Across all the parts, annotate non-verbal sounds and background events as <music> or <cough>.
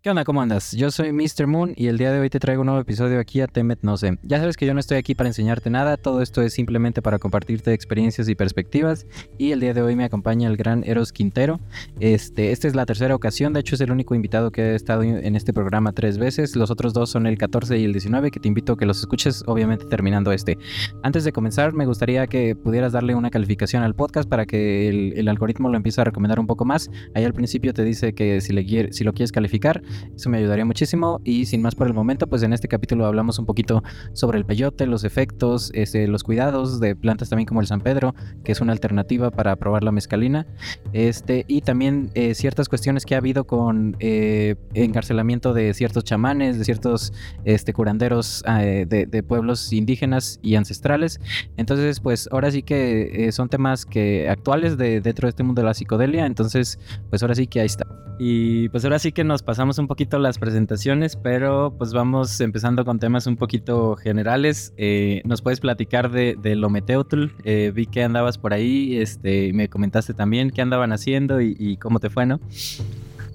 ¿Qué onda? ¿Cómo andas? Yo soy Mr. Moon y el día de hoy te traigo un nuevo episodio aquí a Temet No sé. Ya sabes que yo no estoy aquí para enseñarte nada, todo esto es simplemente para compartirte experiencias y perspectivas. Y el día de hoy me acompaña el gran Eros Quintero. Este, esta es la tercera ocasión, de hecho es el único invitado que ha estado en este programa tres veces. Los otros dos son el 14 y el 19, que te invito a que los escuches, obviamente terminando este. Antes de comenzar, me gustaría que pudieras darle una calificación al podcast para que el, algoritmo lo empiece a recomendar un poco más. Ahí al principio te dice que si lo quieres calificar, eso me ayudaría muchísimo. Y sin más por el momento, pues en este capítulo hablamos un poquito sobre el peyote, los efectos, este, los cuidados de plantas también como el San Pedro, que es una alternativa para probar la mezcalina. Este, y también eh, ciertas cuestiones que ha habido con eh, encarcelamiento de ciertos chamanes, de ciertos este, curanderos eh, de, pueblos indígenas y ancestrales. Entonces, pues ahora sí que son temas que actuales de, dentro de este mundo de la psicodelia. Entonces, pues ahora sí que ahí está. Y pues ahora sí que nos pasamos un poquito las presentaciones, pero pues vamos empezando con temas un poquito generales. Eh, ¿Nos puedes platicar de, de Lometeutl? Eh, vi que andabas por ahí, este, me comentaste también qué andaban haciendo y, cómo te fue, ¿no?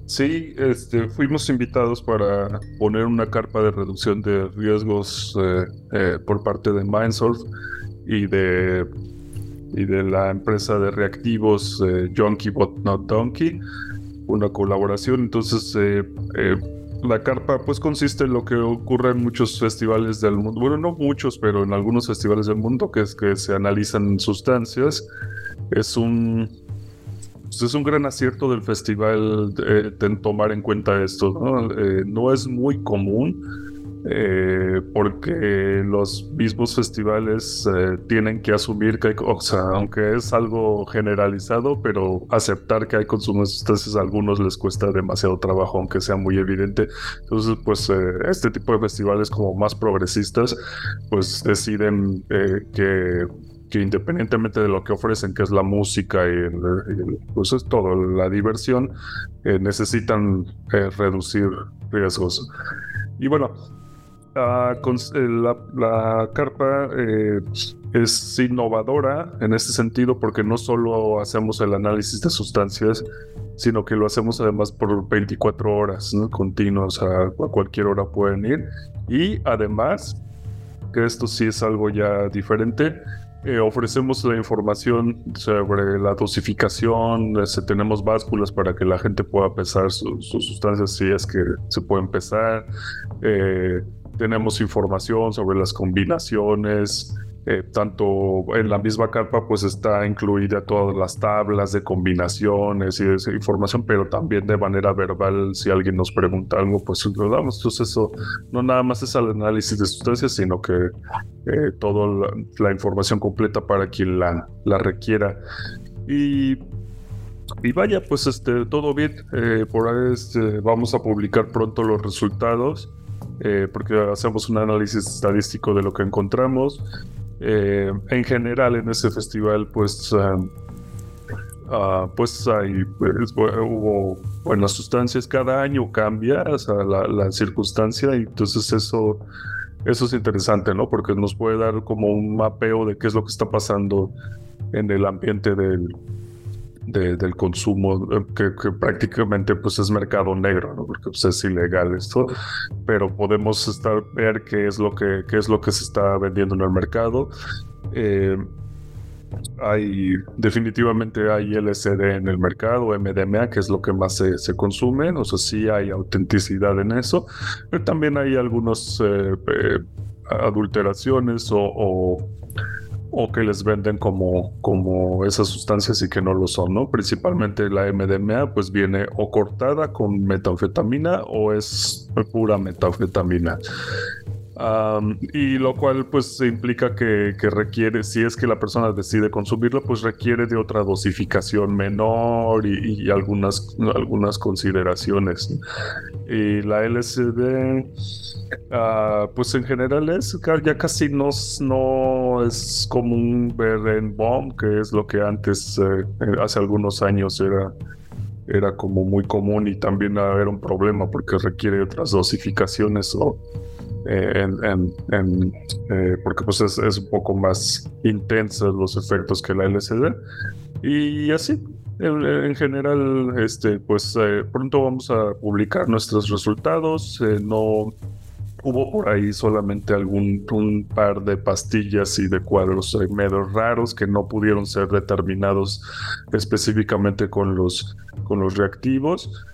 Sí, este, fuimos invitados para poner una carpa de reducción de riesgos eh, por parte de Mindsolve y de, y de la empresa de reactivos Junkie But Not Donkey una colaboración. Entonces, eh, eh, la carpa pues consiste en lo que ocurre en muchos festivales del mundo. Bueno, no muchos, pero en algunos festivales del mundo, que es que se analizan sustancias. Es un pues, es un gran acierto del festival eh, tomar en cuenta esto. ¿no? no es muy común eh, porque los mismos festivales eh, tienen que asumir que hay, o sea, aunque es algo generalizado, pero aceptar que hay consumo de sustancias a algunos les cuesta demasiado trabajo, aunque sea muy evidente. Entonces, pues eh, este tipo de festivales como más progresistas, pues deciden que que independientemente de lo que ofrecen, que es la música y, pues es todo, la diversión, necesitan reducir riesgos. Y bueno, Eh, la, carpa eh, es innovadora en este sentido porque no solo hacemos el análisis de sustancias, sino que lo hacemos además por 24 horas ¿no? continuos, a, cualquier hora pueden ir. Y además, esto sí es algo ya diferente, eh, ofrecemos la información sobre la dosificación, este, tenemos básculas para que la gente pueda pesar sus sustancias si es que se pueden pesar. Tenemos información sobre las combinaciones, eh, tanto en la misma carpa pues está incluida todas las tablas de combinaciones y esa información, pero también de manera verbal, si alguien nos pregunta algo, pues lo damos. Entonces eso no nada más es el análisis de sustancias, sino que eh, toda la, información completa para quien la, la requiera. Y y vaya, pues este, todo bien. Eh, por ahí este, vamos a publicar pronto los resultados. Eh, porque hacemos un análisis estadístico de lo que encontramos. Eh, en general en ese festival pues, ah, ah, pues hay, pues, hubo buenas sustancias, cada año cambia la, circunstancia y entonces eso, eso es interesante, ¿no? Porque nos puede dar como un mapeo de qué es lo que está pasando en el ambiente del, del consumo, eh, que, prácticamente pues es mercado negro, ¿no? porque pues, es ilegal esto, pero podemos estar, ver qué es lo que, es lo que se está vendiendo en el mercado. Eh, hay definitivamente hay LSD en el mercado, MDMA, que es lo que más se, consume, o sea, sí hay autenticidad en eso, pero también hay algunas eh, adulteraciones o que les venden como, como esas sustancias y que no lo son, ¿no? Principalmente la MDMA pues viene o cortada con metanfetamina o es pura metanfetamina. Y lo cual pues implica que, requiere, si es que la persona decide consumirlo, pues requiere de otra dosificación menor y, algunas, algunas consideraciones. Y la LSD, ah, pues en general es ya casi no, no es común ver en bomb, que es lo que antes, eh, hace algunos años era era como muy común y también era un problema porque requiere otras dosificaciones o eh, en, eh, porque pues es, un poco más intensos los efectos que la LSD y así en, general, este, pues eh, pronto vamos a publicar nuestros resultados. Eh, no hubo por ahí solamente algún un par de pastillas y de cuadros eh, medio raros que no pudieron ser determinados específicamente con los, con los reactivos,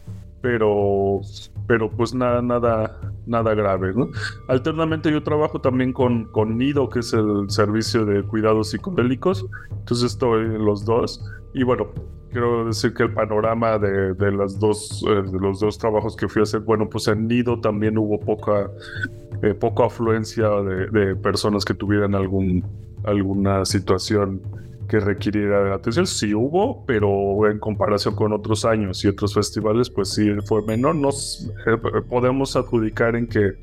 pero, pero pues nada, nada, nada grave. ¿no? Alternamente yo trabajo también con, con NIDO, que es el servicio de cuidados psicodélicos, entonces estoy en los dos. Y bueno, quiero decir que el panorama de, de las dos, eh, de los dos trabajos que fui a hacer, bueno, pues en Nido también hubo poca, eh, poca afluencia de, de, personas que tuvieran algún, alguna situación que requiriera atención. Sí hubo, pero en comparación con otros años y otros festivales, pues sí fue menor. Nos eh, podemos adjudicar en que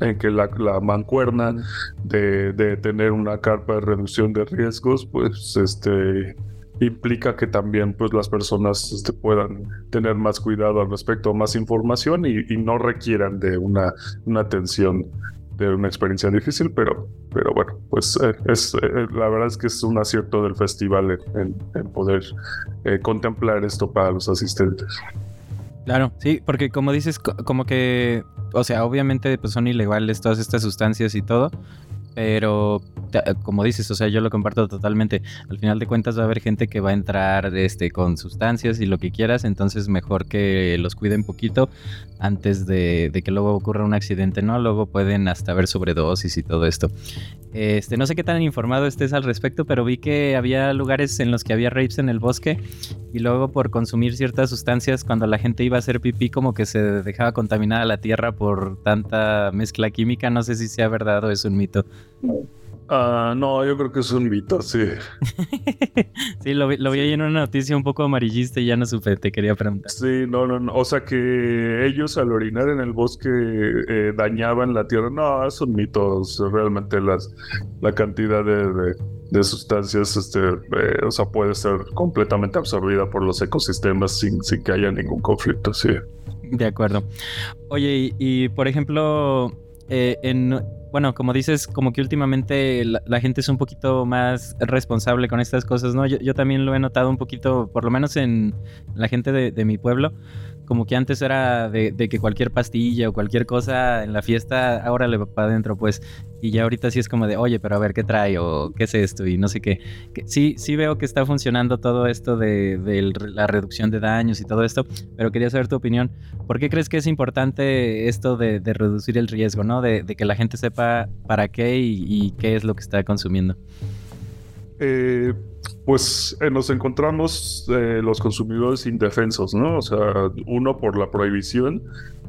en que la, la mancuerna de, de, tener una carpa de reducción de riesgos, pues este implica que también pues las personas este, puedan tener más cuidado al respecto, más información y, no requieran de una, una atención una experiencia difícil, pero, pero bueno, pues eh, es eh, la verdad es que es un acierto del festival en, poder eh, contemplar esto para los asistentes. Claro, sí, porque como dices, como que, o sea, obviamente pues son ilegales todas estas sustancias y todo, pero como dices, o sea, yo lo comparto totalmente. Al final de cuentas va a haber gente que va a entrar este, con sustancias y lo que quieras, entonces mejor que los cuiden poquito antes de, que luego ocurra un accidente, ¿no? Luego pueden hasta haber sobredosis y todo esto. Este, no sé qué tan informado estés al respecto, pero vi que había lugares en los que había rapes en el bosque y luego por consumir ciertas sustancias, cuando la gente iba a hacer pipí, como que se dejaba contaminada la tierra por tanta mezcla química. No sé si sea verdad o es un mito. Ah, no, yo creo que es un mito, sí. <laughs> sí, lo, vi ahí en una noticia un poco amarillista y ya no supe, te quería preguntar. Sí, no, no, no. O sea que ellos al orinar en el bosque eh, dañaban la tierra. No, son mitos. Realmente las, la cantidad de, de, sustancias, este, eh, o sea, puede ser completamente absorbida por los ecosistemas sin, sin que haya ningún conflicto, sí. De acuerdo. Oye, y, por ejemplo, eh, en bueno, como dices, como que últimamente la, gente es un poquito más responsable con estas cosas, ¿no? Yo, yo, también lo he notado un poquito, por lo menos en la gente de, de mi pueblo como que antes era de, que cualquier pastilla o cualquier cosa en la fiesta, ahora le va para adentro, pues. Y ya ahorita sí es como de, oye, pero a ver qué trae o qué es esto y no sé qué. sí, sí veo que está funcionando todo esto de, la reducción de daños y todo esto, pero quería saber tu opinión. ¿Por qué crees que es importante esto de, reducir el riesgo, ¿no? De, que la gente sepa para qué y qué es lo que está consumiendo. Eh, pues eh, nos encontramos eh, los consumidores indefensos, ¿no? O sea, uno por la prohibición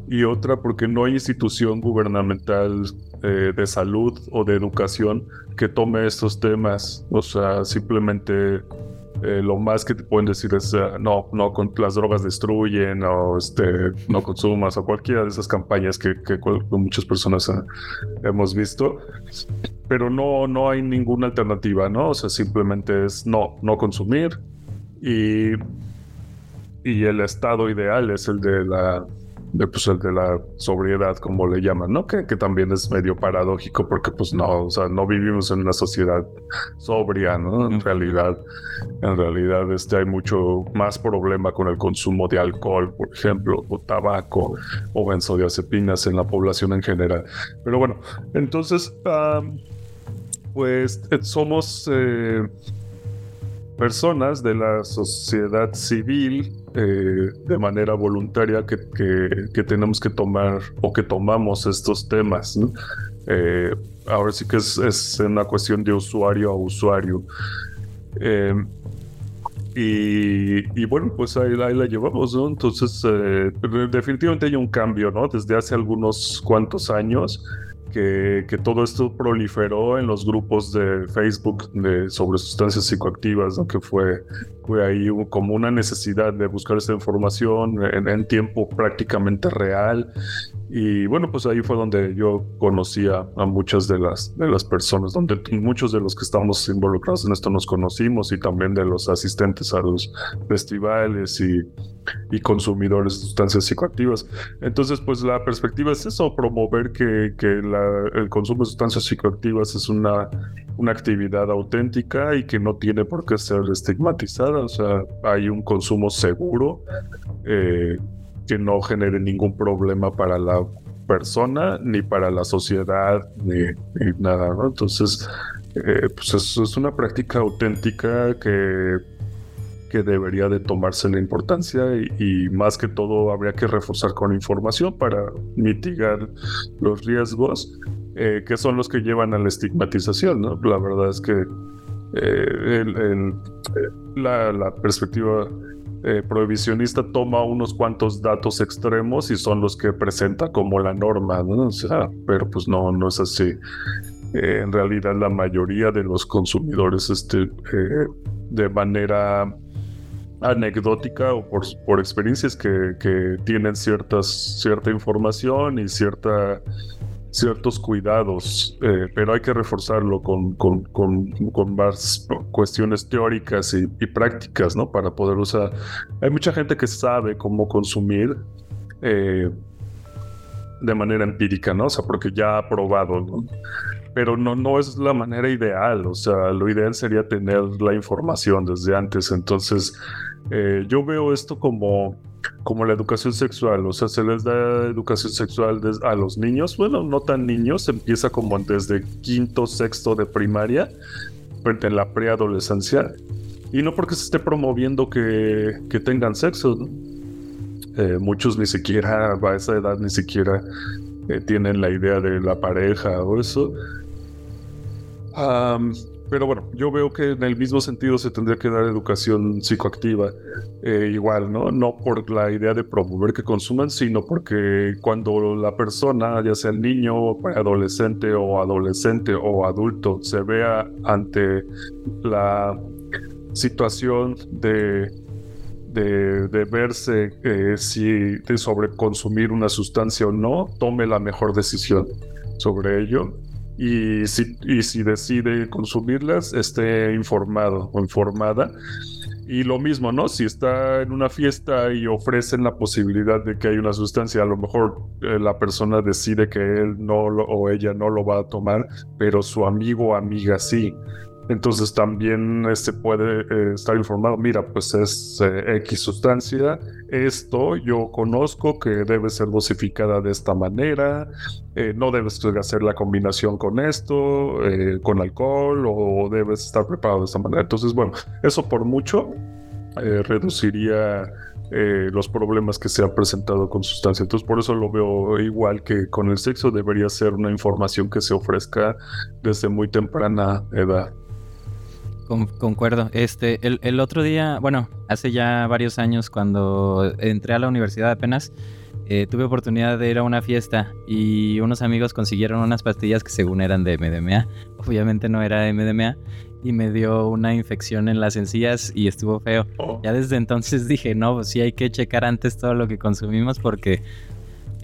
y otra porque no hay institución gubernamental de salud o de educación que tome estos temas. O sea, simplemente eh, lo más que te pueden decir es uh, no, no, con, las drogas destruyen o este, no consumas o cualquiera de esas campañas que, muchas personas hemos visto. Pero no, no hay ninguna alternativa, ¿no? O sea, simplemente es no, no consumir y, y el estado ideal es el de la de, pues, el de la sobriedad, como le llaman, ¿no? Que, que, también es medio paradójico porque pues no, o sea, no vivimos en una sociedad sobria, ¿no? En realidad, en realidad este, hay mucho más problema con el consumo de alcohol, por ejemplo, o tabaco o benzodiazepinas en la población en general. Pero bueno, entonces, pues eh, somos... Eh, personas de la sociedad civil eh, de manera voluntaria que, que, tenemos que tomar o que tomamos estos temas. Eh, ahora sí que es, es, una cuestión de usuario a usuario. Eh, y, y, bueno, pues ahí, ahí, la llevamos, ¿no? Entonces, definitivamente hay un cambio, ¿no? Desde hace algunos cuantos años que, todo esto proliferó en los grupos de Facebook de, sobre sustancias psicoactivas, que fue, fue ahí como una necesidad de buscar esta información en, tiempo prácticamente real Y bueno, pues ahí fue donde yo conocía a muchas de las, de las personas, donde muchos de los que estamos involucrados en esto nos conocimos y también de los asistentes a los festivales y, y consumidores de sustancias psicoactivas. Entonces, pues la perspectiva es eso, promover que, que el consumo de sustancias psicoactivas es una, una actividad auténtica y que no tiene por qué ser estigmatizada. O sea, hay un consumo seguro. Eh, que no genere ningún problema para la persona, ni para la sociedad, ni, nada, ¿no? Entonces, eh, pues es, una práctica auténtica que, que debería de tomarse la importancia y, más que todo habría que reforzar con información para mitigar los riesgos eh, que son los que llevan a la estigmatización, ¿no? La verdad es que eh, la, la perspectiva eh, prohibicionista toma unos cuantos datos extremos y son los que presenta como la norma, ¿no? O sea, pero pues no, no es así. Eh, en realidad la mayoría de los consumidores este, eh, de manera anecdótica o por, experiencias que, que, tienen ciertas, cierta información y cierta ciertos cuidados, eh, pero hay que reforzarlo con, con, con, más cuestiones teóricas y, prácticas, ¿no? Para poder usar. Hay mucha gente que sabe cómo consumir eh, de manera empírica, ¿no? O sea, porque ya ha probado, ¿no? Pero no, no es la manera ideal, o sea, lo ideal sería tener la información desde antes. Entonces, eh, yo veo esto como como la educación sexual, o sea, se les da educación sexual a los niños, bueno, no tan niños, empieza como desde quinto, sexto de primaria, frente en la preadolescencia, y no porque se esté promoviendo que, que tengan sexo, eh, muchos ni siquiera a esa edad ni siquiera eh, tienen la idea de la pareja o eso. Pero bueno, yo veo que en el mismo sentido se tendría que dar educación psicoactiva, eh, igual, ¿no? No por la idea de promover que consuman, sino porque cuando la persona, ya sea el niño, adolescente o adolescente o adulto, se vea ante la situación de de, verse eh, si sobre consumir una sustancia o no, tome la mejor decisión sobre ello y si, decide consumirlas, esté informado o informada. Y lo mismo, ¿no? Si está en una fiesta y ofrecen la posibilidad de que hay una sustancia, a lo mejor eh, la persona decide que él no lo, o ella no lo va a tomar, pero su amigo o amiga sí. Entonces también este puede eh, estar informado, mira, pues es eh, X sustancia, esto yo conozco que debe ser dosificada de esta manera, eh, no debes hacer la combinación con esto, con alcohol, o debes estar preparado de esta manera. Entonces, bueno, eso por mucho reduciría los problemas que se han presentado con sustancia. Entonces, por eso lo veo igual que con el sexo, debería ser una información que se ofrezca desde muy temprana edad concuerdo. Este, el, otro día, bueno, hace ya varios años, cuando entré a la universidad apenas, eh, tuve oportunidad de ir a una fiesta y unos amigos consiguieron unas pastillas que según eran de MDMA. Obviamente no era MDMA y me dio una infección en las encías y estuvo feo. Oh. Ya desde entonces dije, no, pues sí hay que checar antes todo lo que consumimos porque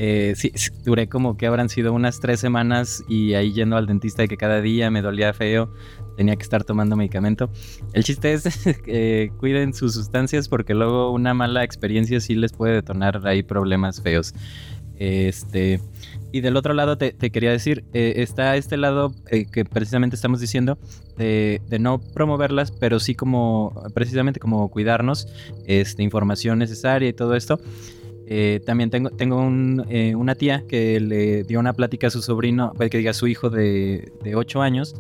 eh, sí, duré como que habrán sido unas tres semanas y ahí yendo al dentista y que cada día me dolía feo, tenía que estar tomando medicamento. El chiste es <laughs> que cuiden sus sustancias porque luego una mala experiencia sí les puede detonar ahí problemas feos. Este, y del otro lado te, quería decir, eh, está este lado eh, que precisamente estamos diciendo de, no promoverlas, pero sí como precisamente como cuidarnos, este, información necesaria y todo esto. Eh, también tengo, tengo eh, una tía que le dio una plática a su sobrino, pues, que diga a su hijo de, de 8 años,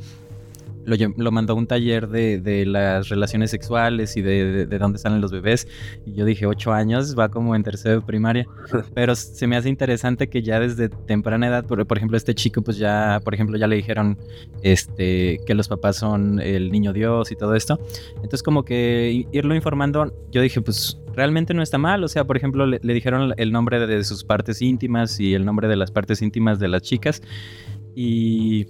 lo, mandó a un taller de, las relaciones sexuales y de, dónde salen los bebés. Y yo dije, ocho años, va como en tercero de primaria. <laughs> Pero se me hace interesante que ya desde temprana edad, por, ejemplo, este chico, pues ya, por ejemplo, ya le dijeron este, que los papás son el niño Dios y todo esto. Entonces, como que irlo informando, yo dije, pues realmente no está mal. O sea, por ejemplo, le, dijeron el nombre de sus partes íntimas y el nombre de las partes íntimas de las chicas. Y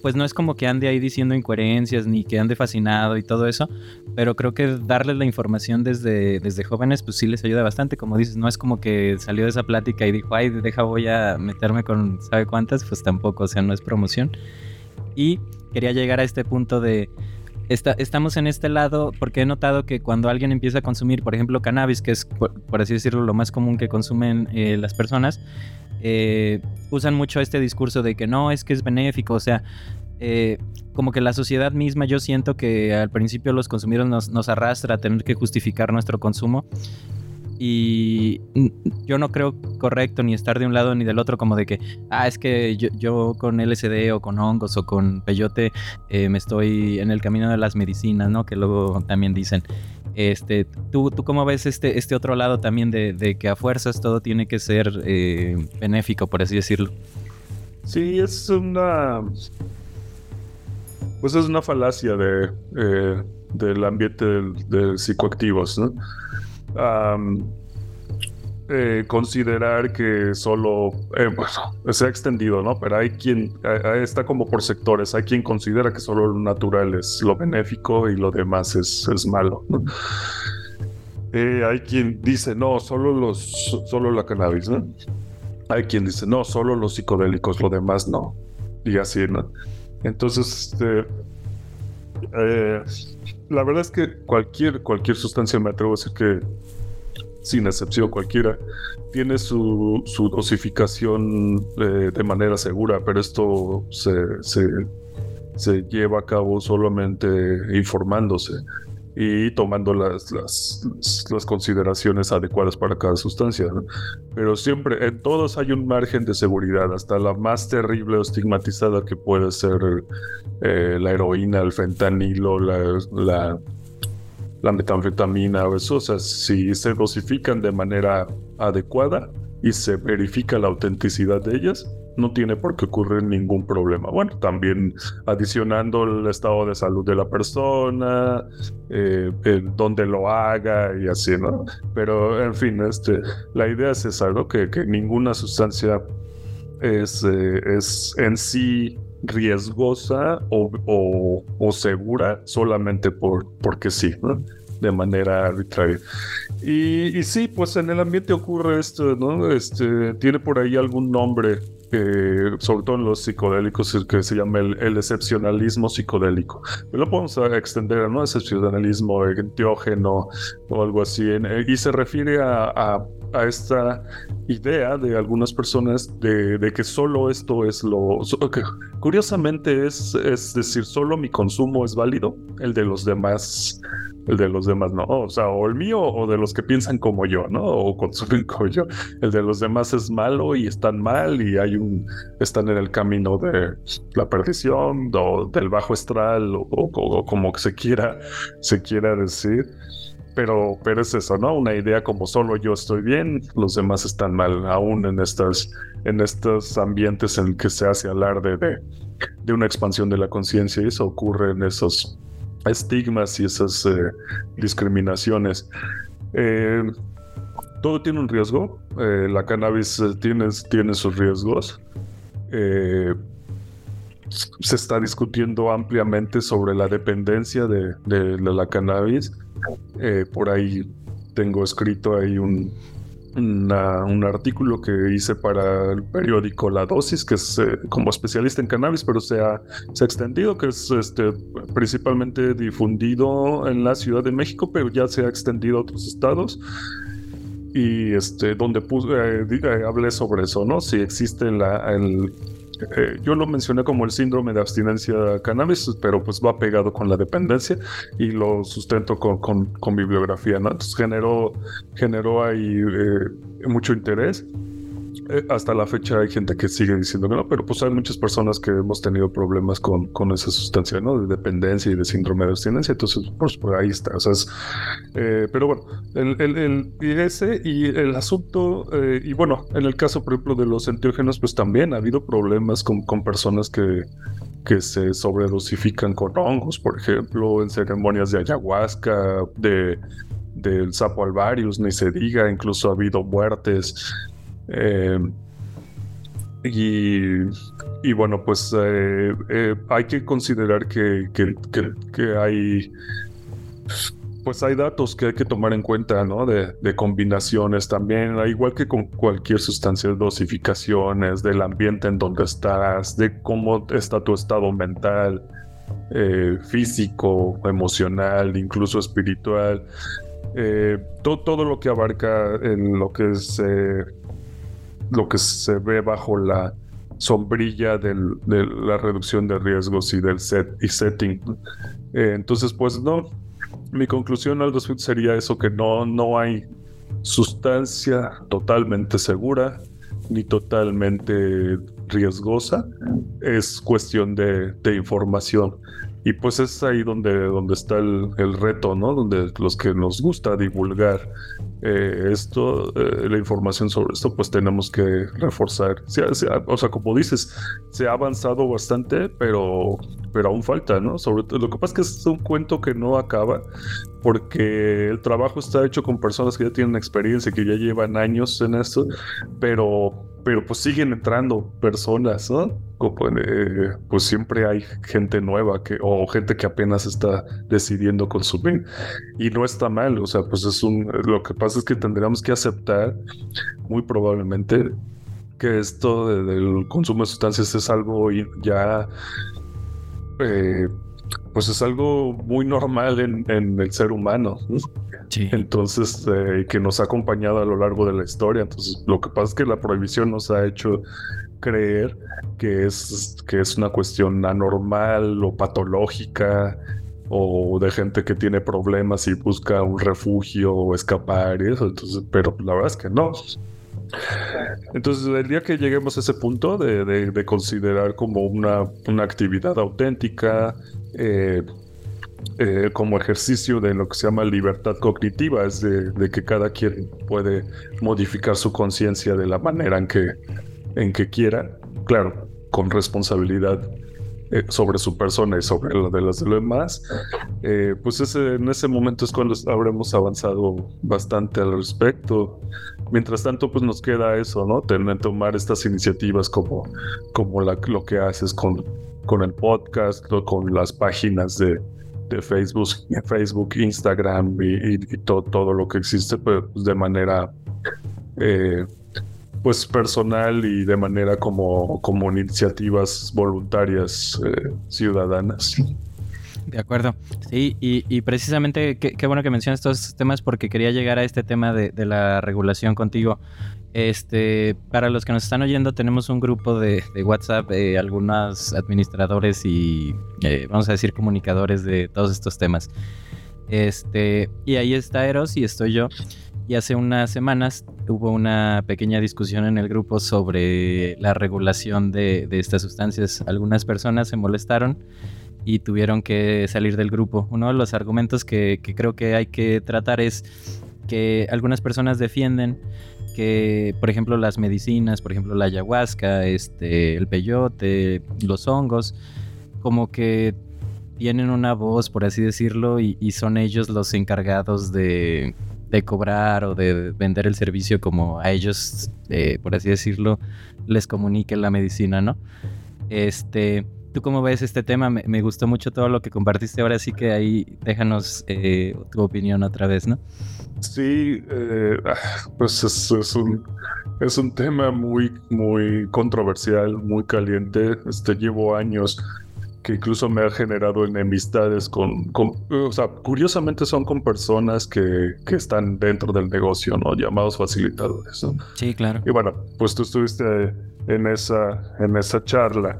pues no es como que ande ahí diciendo incoherencias ni que ande fascinado y todo eso, pero creo que darles la información desde, desde jóvenes pues sí les ayuda bastante, como dices, no es como que salió de esa plática y dijo, ay, deja voy a meterme con sabe cuántas, pues tampoco, o sea, no es promoción. Y quería llegar a este punto de, estamos en este lado porque he notado que cuando alguien empieza a consumir, por ejemplo, cannabis, que es, por, así decirlo, lo más común que consumen eh, las personas, eh, usan mucho este discurso de que no, es que es benéfico, o sea, eh, como que la sociedad misma, yo siento que al principio los consumidores nos, nos arrastra a tener que justificar nuestro consumo y yo no creo correcto ni estar de un lado ni del otro como de que, ah, es que yo, con LSD o con hongos o con peyote eh, me estoy en el camino de las medicinas, ¿no? Que luego también dicen. Este, ¿tú, ¿Tú cómo ves este, este otro lado también de, que a fuerzas todo tiene que ser eh, benéfico, por así decirlo? Sí, es una... Pues es una falacia de, eh, del ambiente de psicoactivos, ¿no? Eh, considerar que solo, eh, se ha extendido, ¿no? Pero hay quien, está como por sectores, hay quien considera que solo lo natural es lo benéfico y lo demás es, es malo. Eh, hay quien dice, no, solo, los, solo la cannabis, ¿no? Hay quien dice, no, solo los psicodélicos, lo demás no. Y así, ¿no? Entonces, este, la verdad es que cualquier, cualquier sustancia, me atrevo a decir que sin excepción cualquiera, tiene su, dosificación eh, de manera segura, pero esto se, se, lleva a cabo solamente informándose y tomando las, las, consideraciones adecuadas para cada sustancia. Pero siempre, en todos hay un margen de seguridad, hasta la más terrible o estigmatizada que puede ser eh, la heroína, el fentanilo, la, la la metanfetamina o eso, o sea, si se dosifican de manera adecuada y se verifica la autenticidad de ellas, no tiene por qué ocurrir ningún problema. Bueno, también adicionando el estado de salud de la persona, eh, dónde lo haga y así, ¿no? Pero, en fin, este, la idea es esa, ¿no? Que, ninguna sustancia es, eh, es en sí riesgosa o, segura solamente por, porque sí, de manera arbitraria. Y, y, sí, pues en el ambiente ocurre esto, ¿no? Este, tiene por ahí algún nombre, sobre todo en los psicodélicos, que se llama el, excepcionalismo psicodélico. Lo podemos extender, ¿no? Excepcionalismo enteógeno o algo así. y se refiere a a esta idea de algunas personas de, que solo esto es lo... curiosamente es, es decir, solo mi consumo es válido, el de los demás, el de los demás no. O sea, o el mío o de los que piensan como yo, ¿no? O consumen <laughs> como yo. El de los demás es malo y están mal y hay un... están en el camino de la perdición o del bajo astral o, o como se quiera, se quiera decir pero, pero es eso, ¿no? Una idea como solo yo estoy bien, los demás están mal, aún en estas, en estos ambientes en que se hace alarde de, de una expansión de la conciencia y eso ocurre en esos estigmas y esas eh, discriminaciones. Eh, todo tiene un riesgo, eh, la cannabis tiene, tiene sus riesgos. se está discutiendo ampliamente sobre la dependencia de, de la cannabis eh, por ahí tengo escrito ahí un, un artículo que hice para el periódico La Dosis, que es eh, como especialista en cannabis, pero se ha, se extendido, que es este, principalmente difundido en la Ciudad de México, pero ya se ha extendido a otros estados. Y este, donde puse, eh, hablé sobre eso, ¿no? Si existe la, el, eh, yo lo mencioné como el síndrome de abstinencia cannabis, pero pues va pegado con la dependencia y lo sustento con, con, bibliografía, ¿no? Entonces generó, generó ahí eh, mucho interés eh, hasta la fecha hay gente que sigue diciendo que no, pero pues hay muchas personas que hemos tenido problemas con, con esa sustancia, ¿no? De dependencia y de síndrome de abstinencia. Entonces, pues, pues ahí está. O sea, eh, pero bueno, el, el, ese y el asunto, eh, y bueno, en el caso, por ejemplo, de los enteógenos, pues también ha habido problemas con, con personas que, que se sobredosifican con hongos, por ejemplo, en ceremonias de ayahuasca, de del sapo alvarius, ni se diga, incluso ha habido muertes eh, y, bueno, pues eh, eh, hay que considerar que, que, hay pues hay datos que hay que tomar en cuenta, ¿no? De, combinaciones también, igual que con cualquier sustancia, dosificaciones, del ambiente en donde estás, de cómo está tu estado mental, físico, emocional, incluso espiritual. todo lo que abarca en lo que es lo que se ve bajo la sombrilla de la reducción de riesgos y del set y setting. Eh, entonces, pues no, mi conclusión al respecto sería eso, que no, no hay sustancia totalmente segura ni totalmente riesgosa, es cuestión de, de información. Y pues es ahí donde, donde está el, reto, ¿no? Donde los que nos gusta divulgar eh, esto, eh, la información sobre esto, pues tenemos que reforzar. O sea, como dices, se ha avanzado bastante, pero, pero aún falta, ¿no? Sobre todo, lo que pasa es que es un cuento que no acaba, porque el trabajo está hecho con personas que ya tienen experiencia, que ya llevan años en esto, pero pero pues siguen entrando personas, ¿no? Eh, pues siempre hay gente nueva que, o gente que apenas está decidiendo consumir. Y no está mal, o sea, pues es un, lo que pasa es que tendríamos que aceptar muy probablemente que esto del consumo de sustancias es algo ya, eh, pues es algo muy normal en el ser humano. Entonces, eh, que nos ha acompañado a lo largo de la historia. Entonces, lo que pasa es que la prohibición nos ha hecho creer que es, que es una cuestión anormal o patológica o de gente que tiene problemas y busca un refugio o escapar y eso. Entonces, pero la verdad es que no. Entonces, el día que lleguemos a ese punto de, considerar como una, una actividad auténtica, eh, eh, como ejercicio de lo que se llama libertad cognitiva, es de, que cada quien puede modificar su conciencia de la manera en que, en que quiera, claro, con responsabilidad eh, sobre su persona y sobre la de las demás, eh, pues ese, en ese momento es cuando habremos avanzado bastante al respecto. Mientras tanto, pues nos queda eso, ¿no? Tener, tomar estas iniciativas como, como la, lo que haces con, con el podcast, con las páginas de, Facebook, Facebook Instagram y, todo, todo, lo que existe pues, de manera eh, pues personal y de manera como, como iniciativas voluntarias eh, ciudadanas. De acuerdo. Sí, y, precisamente qué, bueno que mencionas estos temas porque quería llegar a este tema de la regulación contigo. Este, para los que nos están oyendo, tenemos un grupo de, WhatsApp, de algunos administradores y, eh, vamos a decir, comunicadores de todos estos temas. Este, y ahí está Eros y estoy yo. Y hace unas semanas hubo una pequeña discusión en el grupo sobre la regulación de, estas sustancias. Algunas personas se molestaron y tuvieron que salir del grupo. Uno de los argumentos que creo que hay que tratar es que algunas personas defienden que, por ejemplo, las medicinas, por ejemplo, la ayahuasca, este, el peyote, los hongos, como que tienen una voz, por así decirlo, y, son ellos los encargados de, cobrar o de vender el servicio como a ellos, eh, por así decirlo, les comunique la medicina, ¿no? Este, ¿Tú cómo ves este tema? Me, gustó mucho todo lo que compartiste. Ahora sí que ahí déjanos eh, tu opinión otra vez, ¿no? Sí, eh, <sighs> pues es, un, es un tema muy, muy controversial, muy caliente. Este, llevo años que incluso me ha generado enemistades con, o sea, curiosamente son con personas que, que, están dentro del negocio, ¿no? Llamados facilitadores, ¿no? Sí, claro. Y bueno, pues tú estuviste en esa, en esa charla.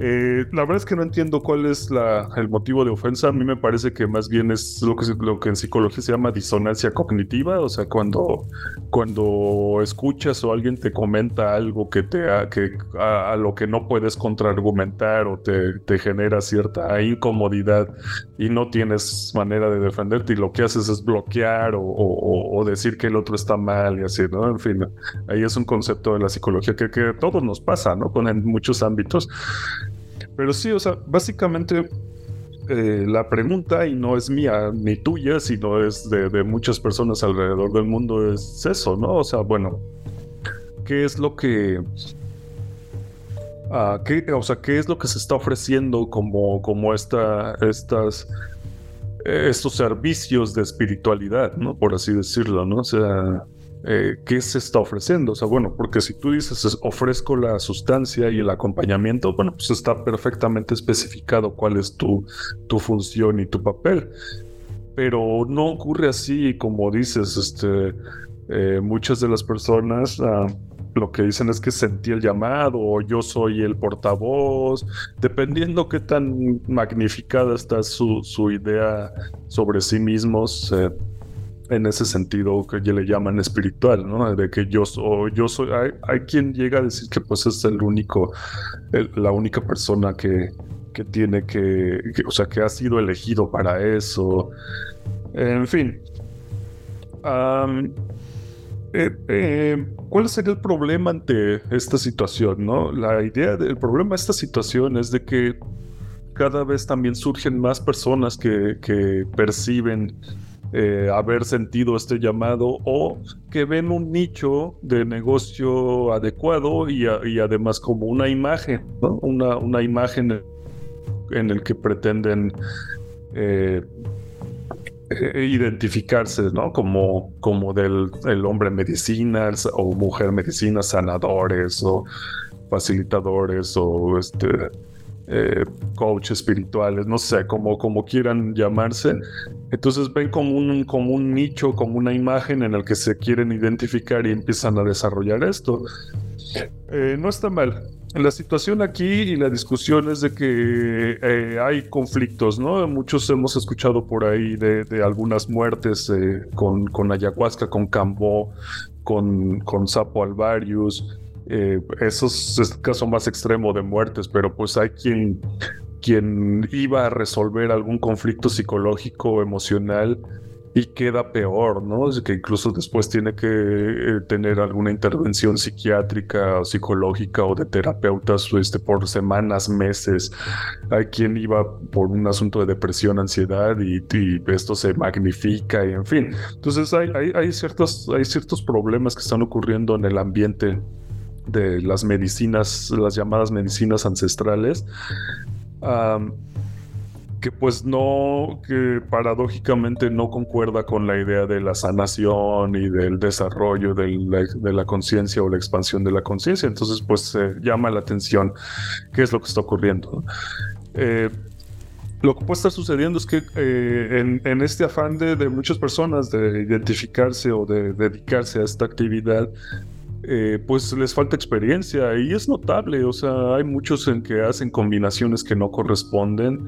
Eh, la verdad es que no entiendo cuál es el motivo de ofensa. A mí me parece que más bien es lo que, en psicología se llama disonancia cognitiva. O sea, cuando, cuando escuchas o alguien te comenta algo que te que, a, lo que no puedes contraargumentar o te, genera cierta incomodidad y no tienes manera de defenderte y lo que haces es bloquear o, decir que el otro está mal y así, ¿no? En fin, ahí es un concepto de la psicología que, que a todos nos pasa, ¿no? Con en muchos ámbitos. Pero sí, o sea, básicamente eh, la pregunta, y no es mía ni tuya, sino es de, muchas personas alrededor del mundo, es eso, ¿no? O sea, bueno, ¿qué es lo que... ¿qué, o sea, ¿qué es lo que se está ofreciendo como, como esta, estas, estos servicios de espiritualidad, ¿no? Por así decirlo, ¿no? O sea, eh, ¿qué se está ofreciendo? O sea, bueno, porque si tú dices ofrezco la sustancia y el acompañamiento, bueno, pues está perfectamente especificado cuál es tu, tu función y tu papel. Pero no ocurre así como dices, este, eh, muchas de las personas... Ah, lo que dicen es que sentí el llamado o yo soy el portavoz, dependiendo qué tan magnificada está su, su idea sobre sí mismos. Eh, en ese sentido que le llaman espiritual, ¿no? De que yo soy, yo soy, hay, quien llega a decir que pues es el único, la única persona que, que tiene que, o sea, que ha sido elegido para eso. En fin. Eh, eh, ¿Cuál sería el problema ante esta situación? ¿no? La idea del problema de esta situación es de que cada vez también surgen más personas que, que perciben eh, haber sentido este llamado o que ven un nicho de negocio adecuado y, además como una imagen, una, una, imagen en el que pretenden eh, eh, identificarse, ¿no? Como, como del el hombre medicina o mujer medicina, sanadores o facilitadores o este eh, coach espirituales, no sé, como, como quieran llamarse. Entonces ven como un, como un nicho, como una imagen en el que se quieren identificar y empiezan a desarrollar esto. Eh, no está mal. La situación aquí y la discusión es de que eh, hay conflictos, ¿no? Muchos hemos escuchado por ahí de, algunas muertes con, con ayahuasca, con cambó, con, con sapo alvarius, eh, eso es caso más extremo de muertes, pero pues hay quien, quien iba a resolver algún conflicto psicológico o emocional y queda peor, ¿no? Es que incluso después tiene que eh, tener alguna intervención psiquiátrica o psicológica o de terapeutas este, por semanas, meses. Hay quien iba por un asunto de depresión, ansiedad y, esto se magnifica y en fin. Entonces hay, hay, ciertos, hay ciertos problemas que están ocurriendo en el ambiente de las medicinas, las llamadas medicinas ancestrales, que pues no, que paradójicamente no concuerda con la idea de la sanación y del desarrollo de la, conciencia o la expansión de la conciencia. Entonces pues se llama la atención qué es lo que está ocurriendo. Eh, lo que puede estar sucediendo es que eh, en, este afán de, de, muchas personas de identificarse o de dedicarse a esta actividad, eh, pues les falta experiencia y es notable, o sea, hay muchos en que hacen combinaciones que no corresponden,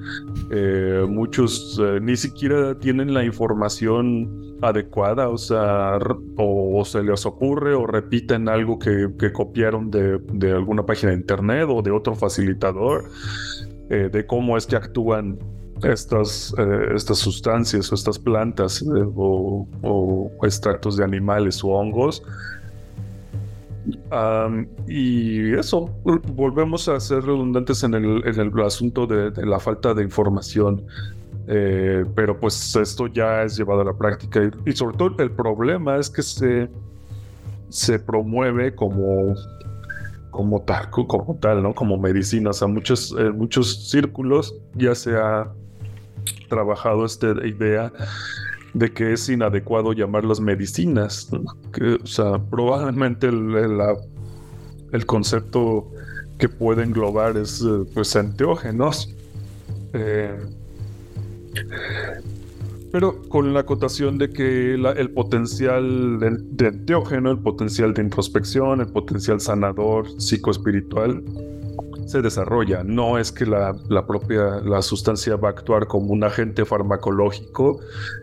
eh, muchos eh, ni siquiera tienen la información adecuada, o sea, o, se les ocurre o repiten algo que, copiaron de, alguna página de internet o de otro facilitador, de cómo es que actúan estas, estas sustancias o estas plantas o extractos de animales o hongos y eso, volvemos a ser redundantes en el, asunto de, la falta de información. Eh, pero pues esto ya es llevado a la práctica y, sobre todo el problema es que se, se promueve como, como, tal, como tal, ¿no? Como medicina. O sea, muchos, en muchos círculos ya se ha trabajado esta idea de que es inadecuado llamarlas medicinas. Que, o sea, probablemente el, el, concepto que puede englobar es eh, pues enteógenos. Eh, pero con la acotación de que el potencial de, de, enteógeno, el potencial de introspección, el potencial sanador, psicoespiritual, se desarrolla. No es que la, propia la sustancia va a actuar como un agente farmacológico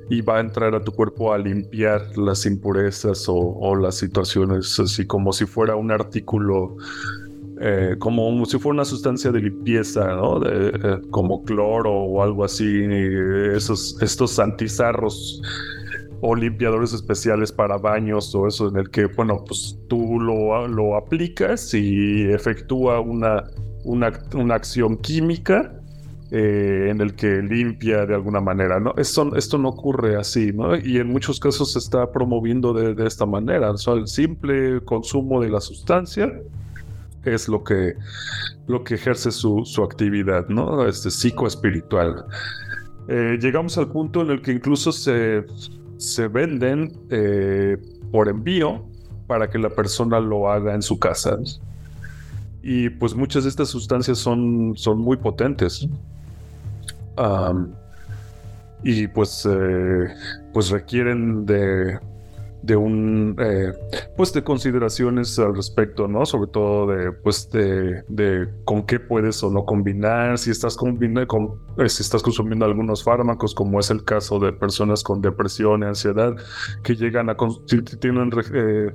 y va a entrar a tu cuerpo a limpiar las impurezas o, las situaciones, así como si fuera un artículo. Eh, como si fuera una sustancia de limpieza, ¿no? Eh, como cloro o algo así, esos, estos antizarros o limpiadores especiales para baños o eso en el que, bueno, pues tú lo, lo aplicas y efectúa una una, acción química eh, en el que limpia de alguna manera, ¿no? Esto, esto no ocurre así, ¿no? Y en muchos casos se está promoviendo de, esta manera, el simple consumo de la sustancia es lo que, lo que ejerce su, su actividad, ¿no? Este psicoespiritual. Eh, llegamos al punto en el que incluso se, se venden eh, por envío para que la persona lo haga en su casa. Y pues muchas de estas sustancias son, son muy potentes. y pues, eh, pues requieren de, de un eh, pues de consideraciones al respecto, ¿no? Sobre todo de pues de, de con qué puedes o no combinar, si estás combinando con eh, si estás consumiendo algunos fármacos, como es el caso de personas con depresión y ansiedad que llegan a tienen eh,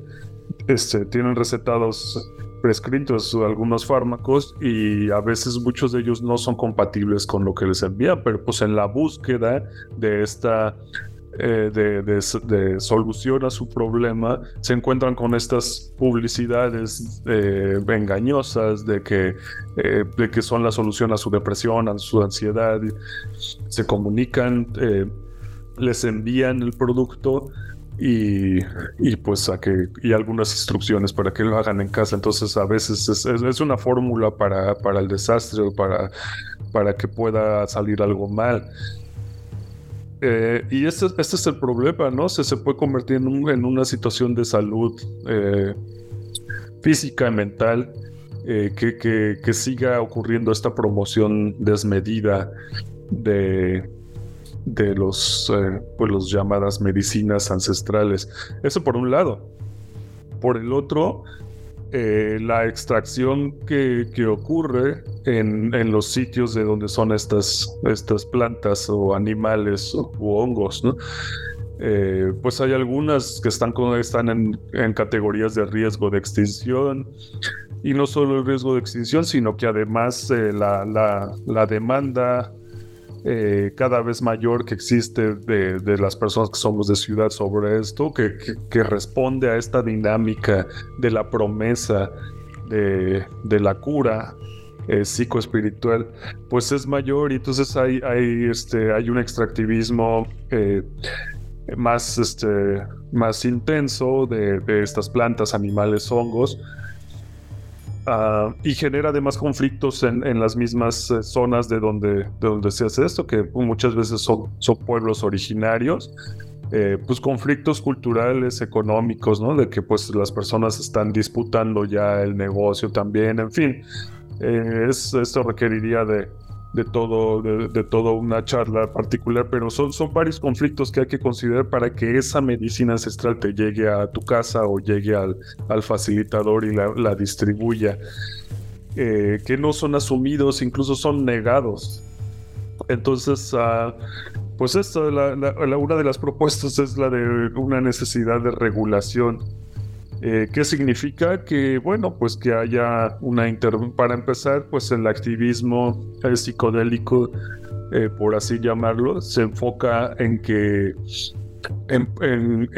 este, tienen recetados prescritos algunos fármacos y a veces muchos de ellos no son compatibles con lo que les envía, pero pues en la búsqueda de esta eh, de, solución a su problema, se encuentran con estas publicidades eh, engañosas de que, eh, de que son la solución a su depresión, a su ansiedad. Se comunican, les envían el producto y, pues a que y algunas instrucciones para que lo hagan en casa. Entonces a veces es, una fórmula para, para el desastre o para, para que pueda salir algo mal. Eh, y este, este, es el problema, ¿no? Se, se puede convertir en, una situación de salud eh, física y mental eh, que, que, siga ocurriendo esta promoción desmedida de, de los, pues los llamadas medicinas ancestrales. Eso por un lado. Por el otro, eh, la extracción que, ocurre en, los sitios de donde son estas, estas plantas o animales o, hongos, eh, pues hay algunas que están, están en, categorías de riesgo de extinción. Y no solo el riesgo de extinción, sino que además eh, la, la, demanda eh, cada vez mayor que existe de, las personas que somos de ciudad sobre esto, que, que, responde a esta dinámica de la promesa de, de la cura eh, psicoespiritual, pues es mayor. Y entonces hay, hay, este, hay un extractivismo eh, más, este, más intenso de, de estas plantas, animales, hongos, Ah, y genera además conflictos en, las mismas eh, zonas de donde, de donde se hace esto, que muchas veces son, son pueblos originarios. Eh, pues conflictos culturales, económicos, ¿no? De que pues las personas están disputando ya el negocio también, en fin. Eh, es, esto requeriría de, de todo, de, toda una charla particular, pero son, son varios conflictos que hay que considerar para que esa medicina ancestral te llegue a tu casa o llegue al, al facilitador y la, distribuya, eh, que no son asumidos, incluso son negados. Entonces, uh, pues esto, la, una de las propuestas es la de una necesidad de regulación eh, ¿Qué significa? Que, bueno, pues que haya una intervención. Para empezar, pues el activismo psicodélico, eh, por así llamarlo, se enfoca en que. en,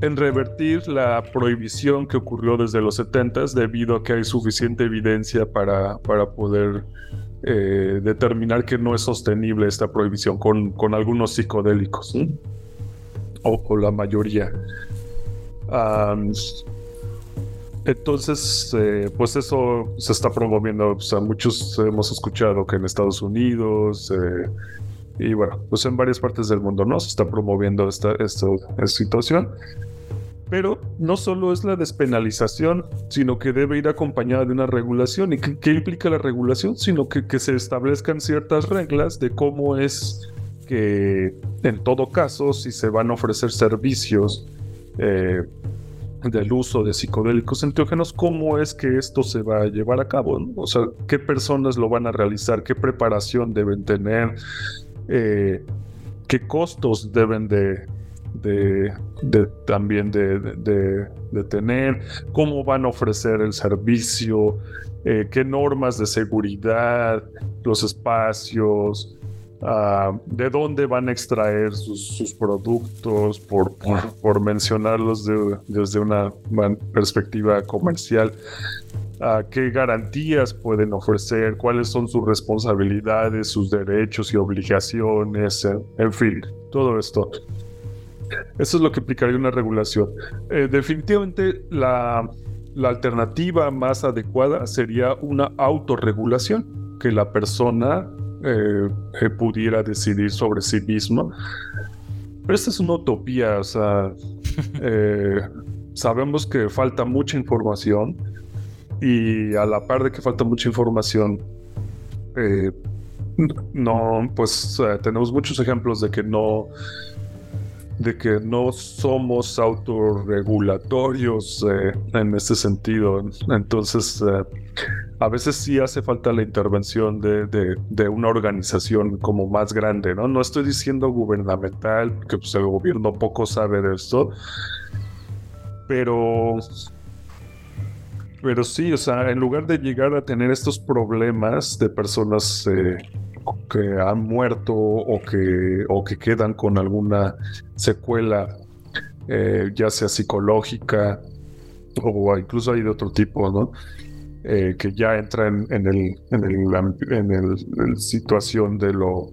en, revertir la prohibición que ocurrió desde los 70 debido a que hay suficiente evidencia para, para poder eh, determinar que no es sostenible esta prohibición con, con algunos psicodélicos, o, la mayoría entonces, eh, pues eso se está promoviendo. O sea, muchos hemos escuchado que en Estados Unidos eh, y bueno, pues en varias partes del mundo no se está promoviendo esta, esta, situación. Pero no solo es la despenalización, sino que debe ir acompañada de una regulación. ¿Y qué, implica la regulación? Sino que, que se establezcan ciertas reglas de cómo es que, en todo caso, si se van a ofrecer servicios eh, del uso de psicodélicos enteógenos, cómo es que esto se va a llevar a cabo, o sea, qué personas lo van a realizar, qué preparación deben tener, eh, qué costos deben de, también de, tener, cómo van a ofrecer el servicio, eh, qué normas de seguridad, los espacios, Ah, de dónde van a extraer sus, productos, por, por, mencionarlos desde una perspectiva comercial, uh, qué garantías pueden ofrecer, cuáles son sus responsabilidades, sus derechos y obligaciones, en, fin, todo esto. Eso es lo que implicaría una regulación. Eh, definitivamente la, la alternativa más adecuada sería una autorregulación, que la persona eh, eh, pudiera decidir sobre sí misma. Pero esta es una utopía, o sea, <laughs> eh, sabemos que falta mucha información y a la par de que falta mucha información, no, pues tenemos muchos ejemplos de que no de que no somos autorregulatorios en este sentido. Entonces, a veces sí hace falta la intervención de, una organización como más grande, ¿no? No estoy diciendo gubernamental, porque pues, el gobierno poco sabe de esto, pero... Pero sí, o sea, en lugar de llegar a tener estos problemas de personas eh, que han muerto o que, o que quedan con alguna secuela, eh, ya sea psicológica o incluso hay de otro tipo, ¿no? Eh, que ya entra en, el, en, el, en el situación de lo